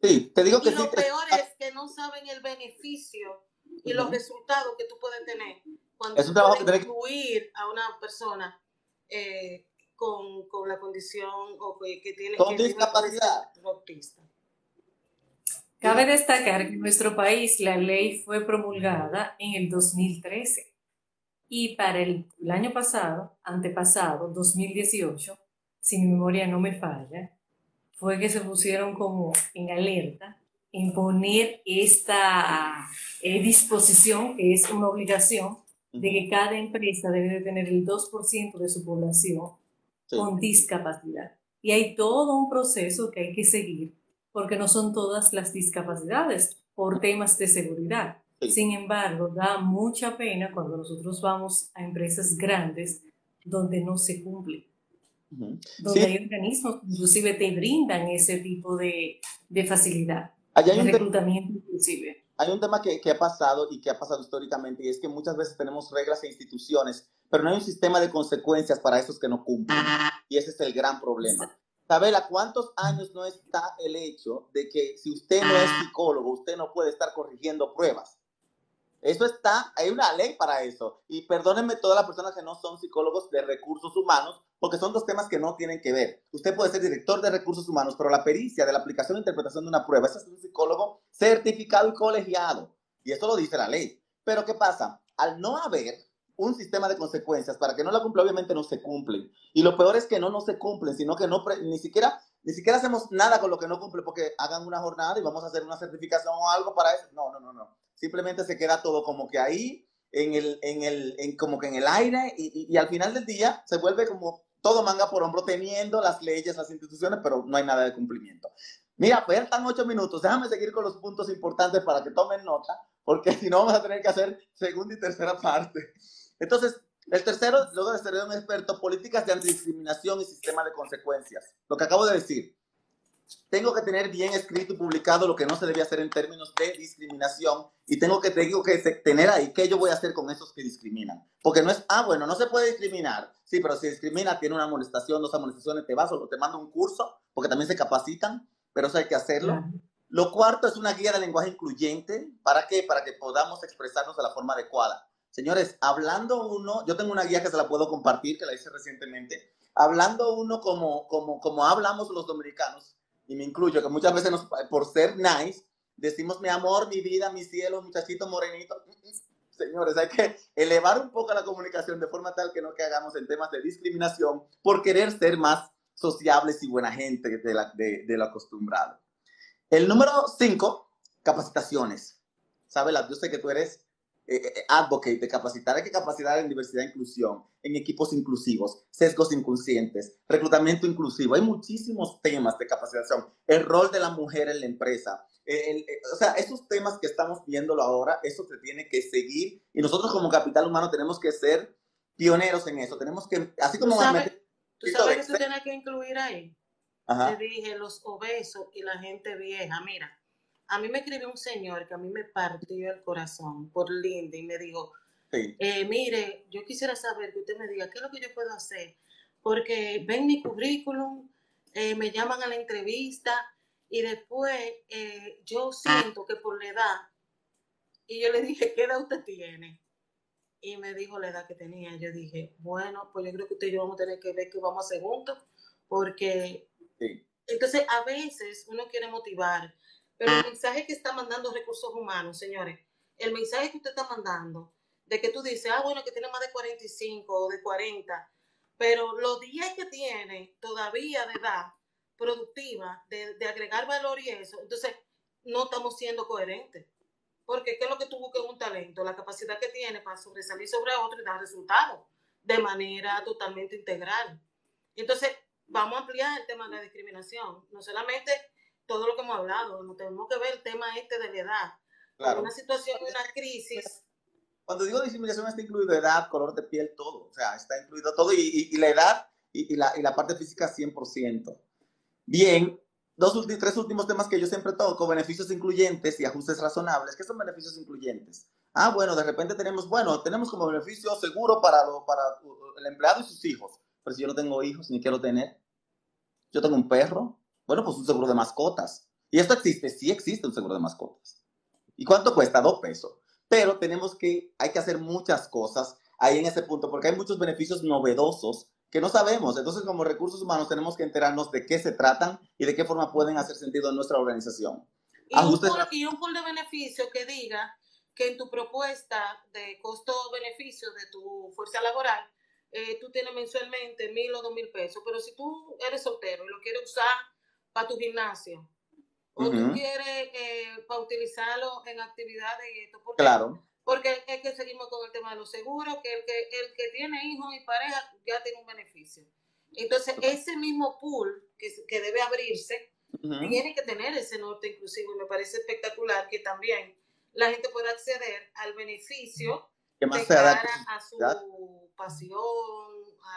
Sí, te digo que Y sí. lo te- peor es que no saben el beneficio y los resultados que tú puedes tener cuando Es un tú trabajo puedes que incluir a una persona eh, con, con la condición o que, que tiene Con que discapacidad. autista. Cabe destacar que en nuestro país la ley fue promulgada en el 2013 y para el, el año pasado, antepasado, 2018, si mi memoria no me falla, fue que se pusieron como en alerta en poner esta eh, disposición, que es una obligación, de que cada empresa debe de tener el 2% de su población Sí. con discapacidad. Y hay todo un proceso que hay que seguir, porque no son todas las discapacidades por temas de seguridad. Sí. Sin embargo, da mucha pena cuando nosotros vamos a empresas grandes donde no se cumple. donde hay organismos que inclusive te brindan ese tipo de, de facilidad, Allá hay de reclutamiento inclusive. Hay un tema que, que, ha pasado y que ha pasado históricamente y es que muchas veces tenemos reglas e instituciones, pero no hay un sistema de consecuencias para esos que no cumplen. Y ese es el gran problema. Sabela, ¿cuántos años no está el hecho de que si usted no es psicólogo, usted no puede estar corrigiendo pruebas? Eso está, hay una ley para eso. Y perdónenme todas las personas que no son psicólogos de recursos humanos, porque son dos temas que no tienen que ver. Usted puede ser director de recursos humanos, pero la pericia de la aplicación e interpretación de una prueba, ese es un psicólogo certificado y colegiado. Y eso lo dice la ley. Pero ¿qué pasa? Al no haber un sistema de consecuencias para que no la cumpla, obviamente no se cumplen. Y lo peor es que no no se cumplen, sino que no ni siquiera ni siquiera hacemos nada con lo que no cumple porque hagan una jornada y vamos a hacer una certificación o algo para eso. No, no, no, no simplemente se queda todo como que ahí, en el, en el, en, como que en el aire, y, y, al final del día se vuelve como todo manga por hombro, teniendo las leyes, las instituciones, pero no hay nada de cumplimiento. Mira, pues están ocho minutos, déjame seguir con los puntos importantes para que tomen nota, porque si no vamos a tener que hacer segunda y tercera parte. Entonces, el tercero, luego de ser un experto, políticas de antidiscriminación y sistema de consecuencias. Lo que acabo de decir, tengo que tener bien escrito y publicado lo que no se debe hacer en términos de discriminación y tengo que, tengo que tener ahí qué yo voy a hacer con esos que discriminan. Porque no es, ah, bueno, no se puede discriminar. Sí, pero si discrimina, tiene una amonestación, dos amonestaciones, te vas o te mando un curso, porque también se capacitan, pero eso hay que hacerlo. Lo cuarto es una guía de lenguaje incluyente. ¿Para qué? Para que podamos expresarnos de la forma adecuada. Señores, hablando uno, yo tengo una guía que se la puedo compartir, que la hice recientemente. Hablando uno como, como, como hablamos los dominicanos, y me incluyo, que muchas veces nos, por ser nice, decimos mi amor, mi vida, mi cielo, muchachito morenito. Señores, hay que elevar un poco la comunicación de forma tal que no hagamos en temas de discriminación por querer ser más sociables y buena gente de, la, de, lo acostumbrado. El número cinco, capacitaciones. ¿Sabes? Yo sé que tú eres eh, eh, advocate de capacitar, hay que capacitar en diversidad e inclusión, en equipos inclusivos, sesgos inconscientes, reclutamiento inclusivo. Hay muchísimos temas de capacitación. El rol de la mujer en la empresa. Eh, o sea, esos temas que estamos viéndolo ahora, eso se tiene que seguir y nosotros como capital humano tenemos que ser pioneros en eso. Tenemos que, así como... ¿Tú sabes, ¿tú sabes que tú tienes que incluir ahí? Te dije, los obesos y la gente vieja. Mira, a mí me escribió un señor que a mí me partió el corazón por linda y me dijo, eh, mire, yo quisiera saber que usted me diga qué es lo que yo puedo hacer, porque ven mi currículum, eh, me llaman a la entrevista y después eh, yo siento que por la edad, y yo le dije, ¿qué edad usted tiene? Y me dijo la edad que tenía. Yo dije, bueno, pues yo creo que usted y yo vamos a tener que ver qué vamos a hacer juntos, porque entonces a veces uno quiere motivar, pero el mensaje que está mandando recursos humanos, señores, el mensaje que usted está mandando, de que tú dices, ah, bueno, que tiene más de 45 o de 40, pero los días que tiene todavía de edad productiva, de, agregar valor y eso, entonces no estamos siendo coherentes. Porque ¿qué es lo que tú buscas un talento? La capacidad que tiene para sobresalir sobre otro y dar resultados de manera totalmente integral. Entonces, vamos a ampliar el tema de la discriminación. No solamente todo lo que hemos hablado, no tenemos que ver el tema este de la edad. Claro. Una situación, una crisis. Cuando digo discriminación está incluido edad, color de piel, todo. O sea, está incluido todo y, y, la edad y, y, la, y la parte física 100%. Bien, dos, tres últimos temas que yo siempre toco, beneficios incluyentes y ajustes razonables. ¿Qué son beneficios incluyentes? Ah, bueno, de repente tenemos, bueno, tenemos como beneficio seguro para, lo, para el empleado y sus hijos. Pero si yo no tengo hijos ni quiero tener, yo tengo un perro, bueno, pues un seguro de mascotas. ¿Y esto existe? Sí existe un seguro de mascotas. ¿Y cuánto cuesta? Dos pesos. Pero tenemos que, hay que hacer muchas cosas ahí en ese punto, porque hay muchos beneficios novedosos que no sabemos. Entonces, como recursos humanos, tenemos que enterarnos de qué se tratan y de qué forma pueden hacer sentido en nuestra organización. Y un, pool, y un pool de beneficio que diga que en tu propuesta de costo-beneficio de tu fuerza laboral, eh, tú tienes mensualmente mil o dos mil pesos, pero si tú eres soltero y lo quieres usar para tu gimnasio. O tú quieres eh, para utilizarlo en actividades y esto. Porque, claro. Porque es que seguimos con el tema de los seguros, que el que, el que tiene hijos y pareja ya tiene un beneficio. Entonces, ese mismo pool que, que debe abrirse, tiene que tener ese norte inclusivo y me parece espectacular que también la gente pueda acceder al beneficio que más de cara a su pasión,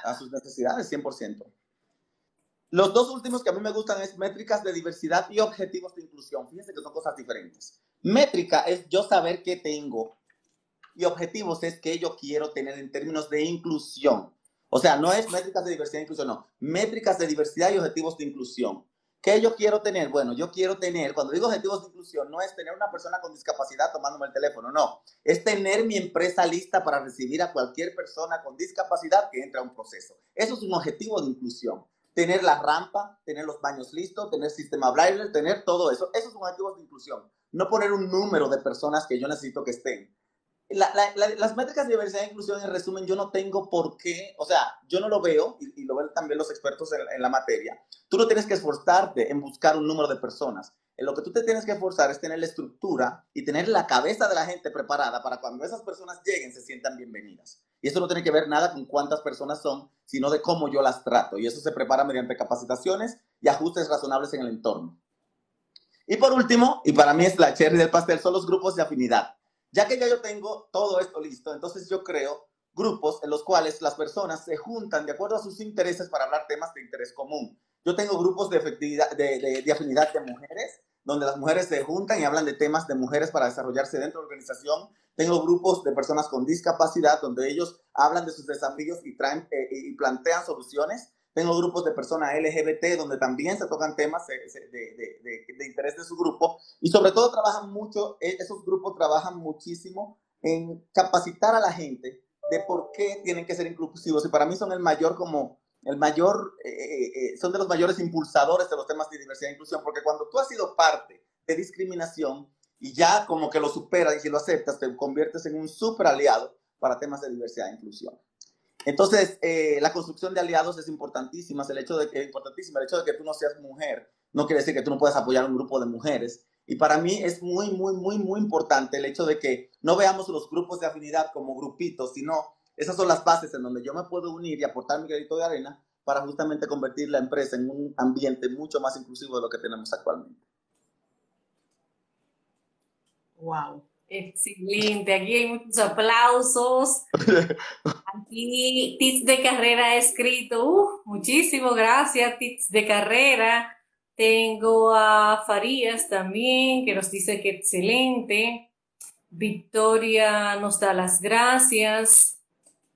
a, sus necesidades, 100%. Los dos últimos que a mí me gustan es métricas de diversidad y objetivos de inclusión. Fíjense que son cosas diferentes. Métrica es yo saber qué tengo y objetivos es qué yo quiero tener en términos de inclusión. O sea, no es métricas de diversidad e inclusión, no. Métricas de diversidad y objetivos de inclusión. ¿Qué yo quiero tener? Bueno, yo quiero tener, cuando digo objetivos de inclusión, no es tener una persona con discapacidad tomándome el teléfono, no. Es tener mi empresa lista para recibir a cualquier persona con discapacidad que entre a un proceso. Eso es un objetivo de inclusión tener la rampa, tener los baños listos, tener sistema braille, tener todo eso. Esos son objetivos de inclusión. No poner un número de personas que yo necesito que estén. las métricas de diversidad e inclusión, en resumen, yo no tengo por qué, o sea, yo no lo veo, y, lo ven también los expertos en, en, la materia. Tú no tienes que esforzarte en buscar un número de personas. En lo que tú te tienes que esforzar es tener la estructura y tener la cabeza de la gente preparada para cuando esas personas lleguen se sientan bienvenidas. Y eso no tiene que ver nada con cuántas personas son, sino de cómo yo las trato. Y eso se prepara mediante capacitaciones y ajustes razonables en el entorno. Y por último, y para mí es la cherry del pastel, son los grupos de afinidad. Ya que ya yo tengo todo esto listo, entonces yo creo grupos en los cuales las personas se juntan de acuerdo a sus intereses para hablar temas de interés común. Yo tengo grupos de, efectividad, de, de afinidad de mujeres, donde las mujeres se juntan y hablan de temas de mujeres para desarrollarse dentro de la organización. Tengo grupos de personas con discapacidad donde ellos hablan de sus desafíos y, traen, eh, y plantean soluciones. Tengo grupos de personas LGBT donde también se tocan temas de, de, de, interés de su grupo. Y sobre todo trabajan mucho, e, esos grupos trabajan muchísimo en capacitar a la gente de por qué tienen que ser inclusivos. Y para mí son el mayor como el mayor, eh, eh, son de los mayores impulsadores de los temas de diversidad e inclusión, porque cuando tú has sido parte de discriminación, y ya como que lo superas y si lo aceptas, te conviertes en un super aliado para temas de diversidad e inclusión. Entonces, eh, la construcción de aliados es importantísima. El hecho de que, importantísima. El hecho de que tú no seas mujer no quiere decir que tú no puedas apoyar a un grupo de mujeres. Y para mí es muy, muy, muy, muy importante el hecho de que no veamos los grupos de afinidad como grupitos, sino esas son las bases en donde yo me puedo unir y aportar mi granito de arena para justamente convertir la empresa en un ambiente mucho más inclusivo de lo que tenemos actualmente. Wow. Excelente, aquí hay muchos aplausos. Aquí Tits de Carrera ha escrito, uh, muchísimas gracias Tits de Carrera. Tengo a Farías también, que nos dice que excelente. Victoria nos da las gracias.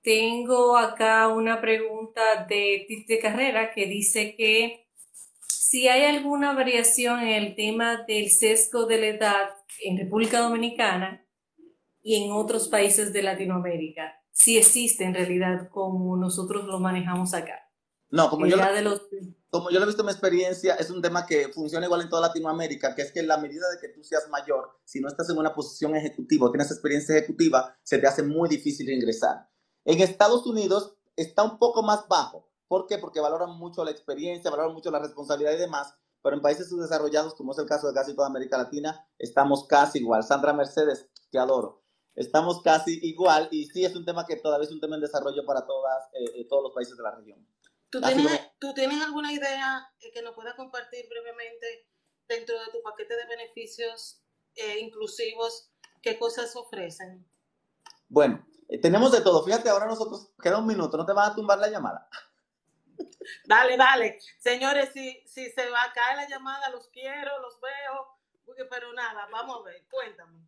Tengo acá una pregunta de de Carrera que dice que si hay alguna variación en el tema del sesgo de la edad en República Dominicana y en otros países de Latinoamérica, si existe en realidad como nosotros lo manejamos acá. No, como yo, como yo lo he visto en mi experiencia, es un tema que funciona igual en toda Latinoamérica, que es que en la medida de que tú seas mayor, si no estás en una posición ejecutiva o tienes experiencia ejecutiva, se te hace muy difícil ingresar. En Estados Unidos está un poco más bajo. ¿Por qué? Porque valoran mucho la experiencia, valoran mucho la responsabilidad y demás, pero en países subdesarrollados, como es el caso de casi toda América Latina, estamos casi igual. Sandra Mercedes, te adoro. Estamos casi igual y sí es un tema que todavía es un tema en desarrollo para todas, eh, eh, todos los países de la región. ¿Tú tienes, ¿Tú tienes alguna idea que nos pueda compartir brevemente dentro de tu paquete de beneficios eh, inclusivos? ¿Qué cosas ofrecen? Bueno, tenemos de todo. Fíjate, ahora nosotros, queda un minuto, no te van a tumbar la llamada. Dale, dale. Señores, si, si se va a caer la llamada, los quiero, los veo, pero nada, vamos a ver, cuéntame.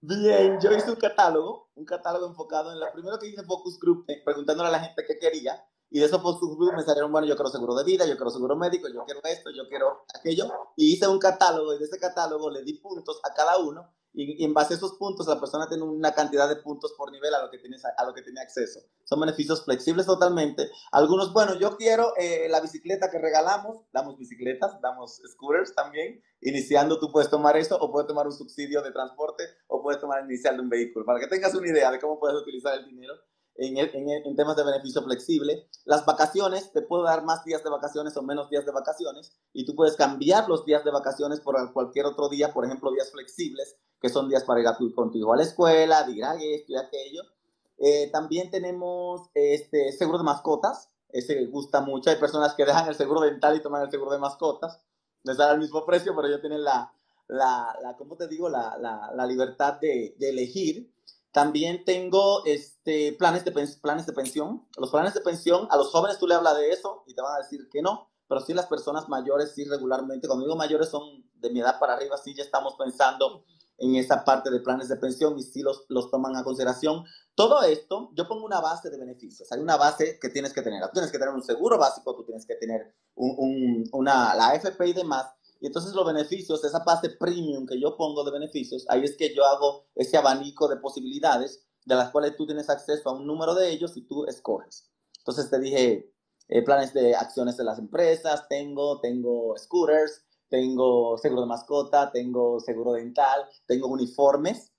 Bien, yo hice un catálogo, un catálogo enfocado en la primero que hice focus group, eh, preguntándole a la gente qué quería, y de esos focus group me salieron, bueno, yo quiero seguro de vida, yo quiero seguro médico, yo quiero esto, yo quiero aquello, y hice un catálogo, y de ese catálogo le di puntos a cada uno, y, en base a esos puntos la persona tiene una cantidad de puntos por nivel a lo que tiene, a lo que tiene acceso. Son beneficios flexibles totalmente. Algunos, bueno, yo quiero eh, la bicicleta que regalamos, damos bicicletas, damos scooters también. Iniciando tú puedes tomar eso o puedes tomar un subsidio de transporte o puedes tomar el inicial de un vehículo para que tengas una idea de cómo puedes utilizar el dinero en, en, temas de beneficio flexible. Las vacaciones, te puedo dar más días de vacaciones o menos días de vacaciones y tú puedes cambiar los días de vacaciones por cualquier otro día, por ejemplo, días flexibles, que son días para ir a tu, contigo a la escuela, de ir a esto y aquello. Eh, también tenemos este, seguro de mascotas, ese gusta mucho. Hay personas que dejan el seguro dental y toman el seguro de mascotas. Les dan el mismo precio, pero ellos tienen la, la, la ¿cómo te digo? La, la, la libertad de, de elegir. También tengo este, planes, de, planes de pensión. Los planes de pensión, a los jóvenes tú le hablas de eso y te van a decir que no, pero sí las personas mayores, sí regularmente, cuando digo mayores son de mi edad para arriba, sí ya estamos pensando en esa parte de planes de pensión y sí los, los toman a consideración. Todo esto, yo pongo una base de beneficios. Hay una base que tienes que tener. Tú tienes que tener un seguro básico, tú tienes que tener un, un, una, la AFP y demás. Y entonces los beneficios, esa base premium que yo pongo de beneficios, ahí es que yo hago ese abanico de posibilidades de las cuales tú tienes acceso a un número de ellos y tú escoges. Entonces te dije, eh, planes de acciones de las empresas, tengo, tengo scooters, tengo seguro de mascota, tengo seguro dental, tengo uniformes,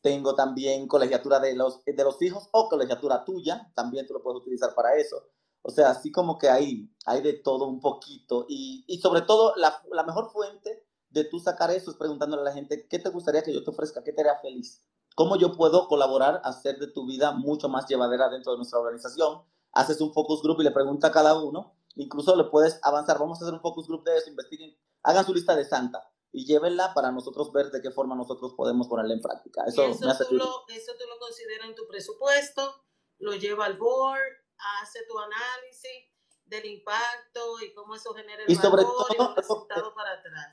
tengo también colegiatura de los, de los hijos o colegiatura tuya, también tú lo puedes utilizar para eso. O sea, así como que hay, hay de todo un poquito y, y sobre todo la, la, mejor fuente de tú sacar eso es preguntándole a la gente, ¿qué te gustaría que yo te ofrezca? ¿Qué te haría feliz? ¿Cómo yo puedo colaborar a hacer de tu vida mucho más llevadera dentro de nuestra organización? Haces un focus group y le pregunta a cada uno. Incluso le puedes avanzar. Vamos a hacer un focus group de eso, investiguen, hagan su lista de Santa y llévenla para nosotros ver de qué forma nosotros podemos ponerla en práctica. Eso, eso, tú, lo, eso tú lo consideras en tu presupuesto, lo lleva al board, hace tu análisis del impacto y cómo eso genera el y sobre valor todo, y el resultado para atrás.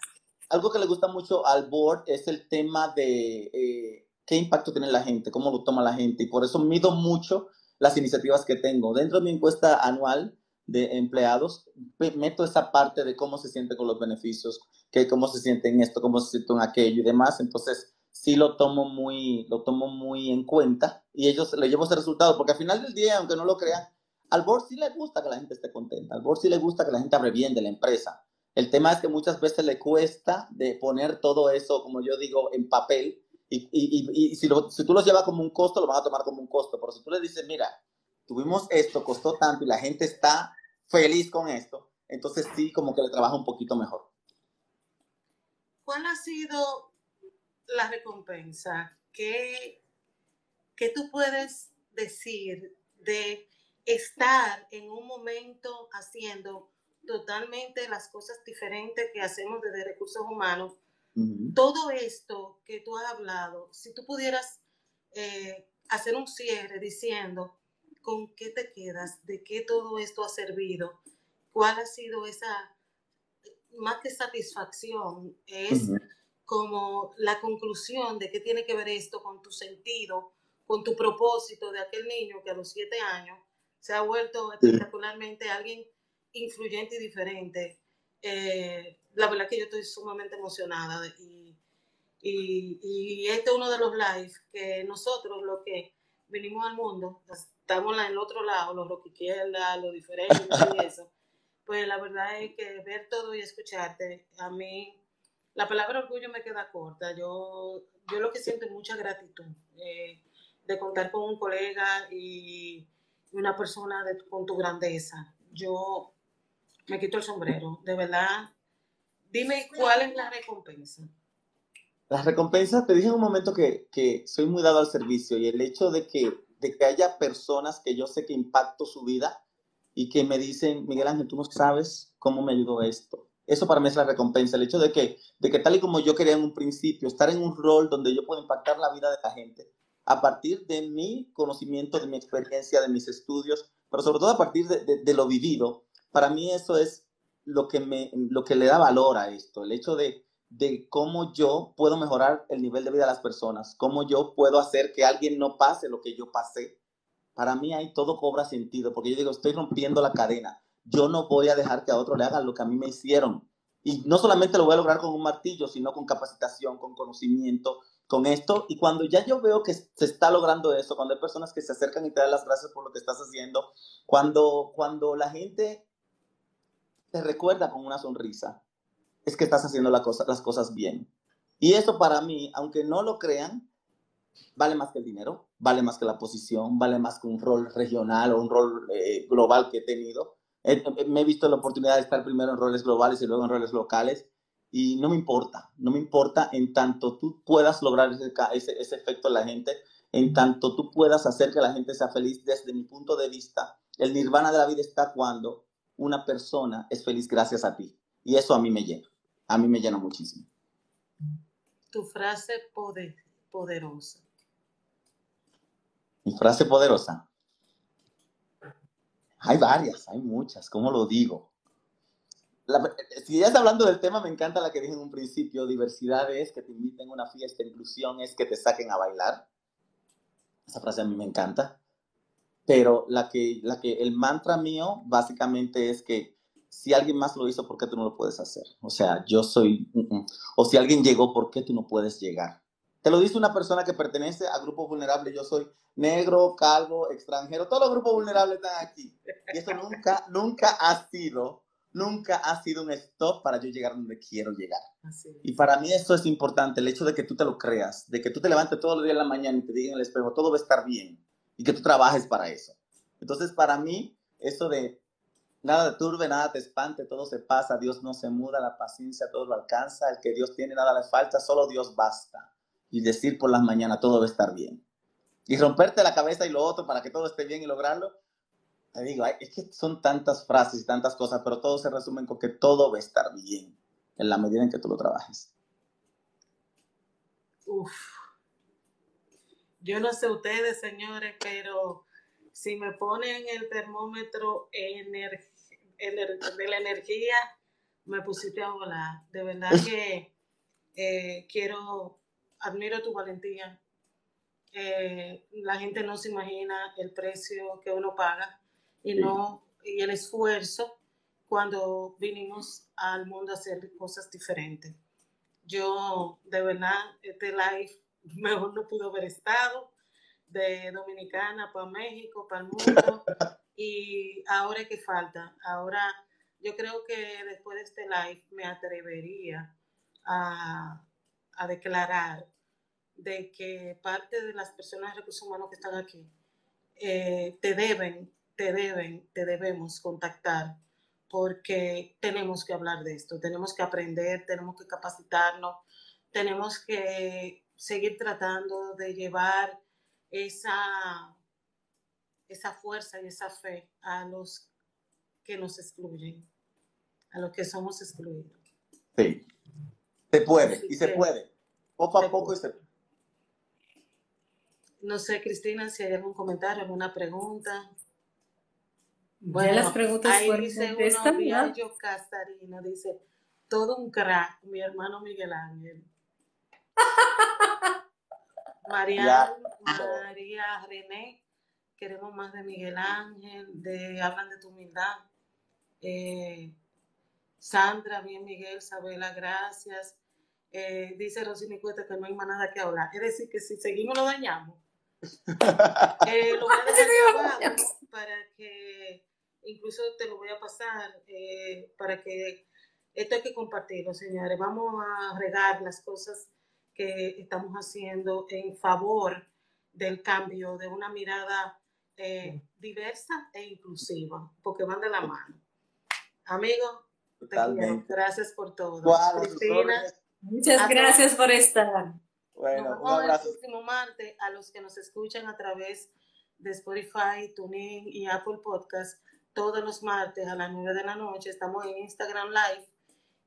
Algo que le gusta mucho al board es el tema de eh, qué impacto tiene la gente, cómo lo toma la gente. Y por eso mido mucho las iniciativas que tengo. Dentro de mi encuesta anual de empleados, meto esa parte de cómo se siente con los beneficios, que cómo se siente en esto, cómo se siente en aquello y demás. Entonces, sí lo tomo muy, lo tomo muy en cuenta y ellos le llevo ese resultado, porque al final del día, aunque no lo crean, al board sí le gusta que la gente esté contenta, al board sí le gusta que la gente hable bien de la empresa. El tema es que muchas veces le cuesta de poner todo eso, como yo digo, en papel y, y, y si, lo, si, tú los llevas como un costo, lo van a tomar como un costo. Pero si tú le dices, mira, tuvimos esto, costó tanto y la gente está feliz con esto, entonces sí, como que le trabaja un poquito mejor. ¿Cuál ha sido la recompensa? ¿Qué, qué tú puedes decir de estar en un momento haciendo totalmente las cosas diferentes que hacemos desde recursos humanos? Todo esto que tú has hablado, si tú pudieras eh, hacer un cierre diciendo con qué te quedas, de qué todo esto ha servido, cuál ha sido esa, más que satisfacción, es como la conclusión de qué tiene que ver esto con tu sentido, con tu propósito de aquel niño que a los siete años se ha vuelto espectacularmente alguien influyente y diferente. Eh, la verdad que yo estoy sumamente emocionada y, y, y, este es uno de los lives que nosotros, los que vinimos al mundo, estamos en el otro lado, los roquiquierda, lo diferente y eso, pues la verdad es que ver todo y escucharte, a mí la palabra orgullo me queda corta. Yo, yo lo que siento es mucha gratitud eh, de contar con un colega y una persona de, con tu grandeza. Yo me quito el sombrero, de verdad Dime cuál es la recompensa. La recompensa, te dije en un momento que, que, soy muy dado al servicio y el hecho de que, de que haya personas que yo sé que impacto su vida y que me dicen, Miguel Ángel, tú no sabes cómo me ayudó esto. Eso para mí es la recompensa, el hecho de que, de que tal y como yo quería en un principio, estar en un rol donde yo puedo impactar la vida de la gente a partir de mi conocimiento, de mi experiencia, de mis estudios, pero sobre todo a partir de, lo vivido, para mí eso es lo que, me, lo que le da valor a esto, el hecho de, de cómo yo puedo mejorar el nivel de vida de las personas, cómo yo puedo hacer que alguien no pase lo que yo pasé. Para mí ahí todo cobra sentido, porque yo digo, estoy rompiendo la cadena. Yo no voy a dejar que a otro le hagan lo que a mí me hicieron. Y no solamente lo voy a lograr con un martillo, sino con capacitación, con conocimiento, con esto. Y cuando ya yo veo que se está logrando eso, cuando hay personas que se acercan y te dan las gracias por lo que estás haciendo, cuando, cuando la gente te recuerda con una sonrisa, es que estás haciendo la cosa, las cosas bien. Y eso para mí, aunque no lo crean, vale más que el dinero, vale más que la posición, vale más que un rol regional o un rol eh, global que he tenido. me he visto la oportunidad de estar primero en roles globales y luego en roles locales y no me importa, no me importa en tanto tú puedas lograr ese, ese, ese efecto en la gente, en tanto tú puedas hacer que la gente sea feliz desde mi punto de vista. El nirvana de la vida está cuando una persona es feliz gracias a ti. Y eso a mí me llena, a mí me llena muchísimo. Tu frase poder, poderosa. Mi frase poderosa. Hay varias, hay muchas, ¿cómo lo digo? Si ya está hablando del tema, me encanta la que dije en un principio, diversidad es que te inviten a una fiesta, inclusión es que te saquen a bailar. Esa frase a mí me encanta. Pero la que, la que el mantra mío básicamente es que si alguien más lo hizo, ¿por qué tú no lo puedes hacer? O sea, yo soy, o si alguien llegó, ¿por qué tú no puedes llegar? Te lo dice una persona que pertenece a grupos vulnerables. Yo soy negro, calvo, extranjero. Todos los grupos vulnerables están aquí. Y eso nunca, nunca ha sido, nunca ha sido un stop para yo llegar donde quiero llegar. Y para mí eso es importante, el hecho de que tú te lo creas, de que tú te levantes todos los días en la mañana y te digan en el espejo, todo va a estar bien. Y que tú trabajes para eso. Entonces, para mí, eso de nada te turbe, nada te espante, todo se pasa, Dios no se muda, la paciencia todo lo alcanza, el que Dios tiene nada le falta, solo Dios basta y decir por las mañanas todo va a estar bien. Y romperte la cabeza y lo otro para que todo esté bien y lograrlo. Te digo, es que son tantas frases y tantas cosas, pero todo se resume con que todo va a estar bien en la medida en que tú lo trabajes. Uf. Yo no sé ustedes, señores, pero si me ponen el termómetro de la energía, me pusiste a volar. De verdad que eh, quiero admiro tu valentía. Eh, la gente no se imagina el precio que uno paga y, no, y el esfuerzo cuando vinimos al mundo a hacer cosas diferentes. Yo, de verdad, este live mejor no pudo haber estado de Dominicana para México, para el mundo. Y ahora que falta, ahora yo creo que después de este live me atrevería a, a declarar de que parte de las personas de recursos humanos que están aquí eh, te deben, te deben, te debemos contactar porque tenemos que hablar de esto, tenemos que aprender, tenemos que capacitarnos, tenemos que seguir tratando de llevar esa, esa fuerza y esa fe a los que nos excluyen, a los que somos excluidos. Sí, se puede, y se puede. Poco a poco y se No sé, Cristina, si hay algún comentario, alguna pregunta. Bueno, las preguntas ahí dice uno, yo Castarino, dice, todo un crack, mi hermano Miguel Ángel. María, María René, queremos más de Miguel Ángel, de hablan de tu humildad. Eh, Sandra, bien Miguel, Sabela, gracias. Eh, dice Rosy Cuesta que no hay más nada que hablar. Es decir, que si seguimos lo dañamos. Eh, lo voy a dejar para que, incluso te lo voy a pasar, eh, para que esto hay que compartirlo, señores. Vamos a regar las cosas que estamos haciendo en favor del cambio, de una mirada diversa e inclusiva, porque van de la mano. Amigo, gracias por todo. Cristina. Muchas gracias por estar. Bueno, un abrazo. El próximo martes a los que nos escuchan a través de Spotify, TuneIn y Apple Podcast. Todos los martes a las 9 de la noche estamos en Instagram Live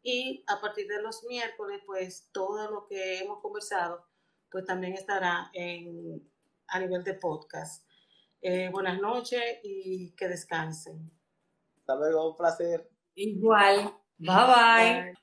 y a partir de los miércoles, pues todo lo que hemos conversado, pues también estará en, a nivel de podcast. Eh, buenas noches y que descansen. Hasta luego, un placer. Igual. bye. bye.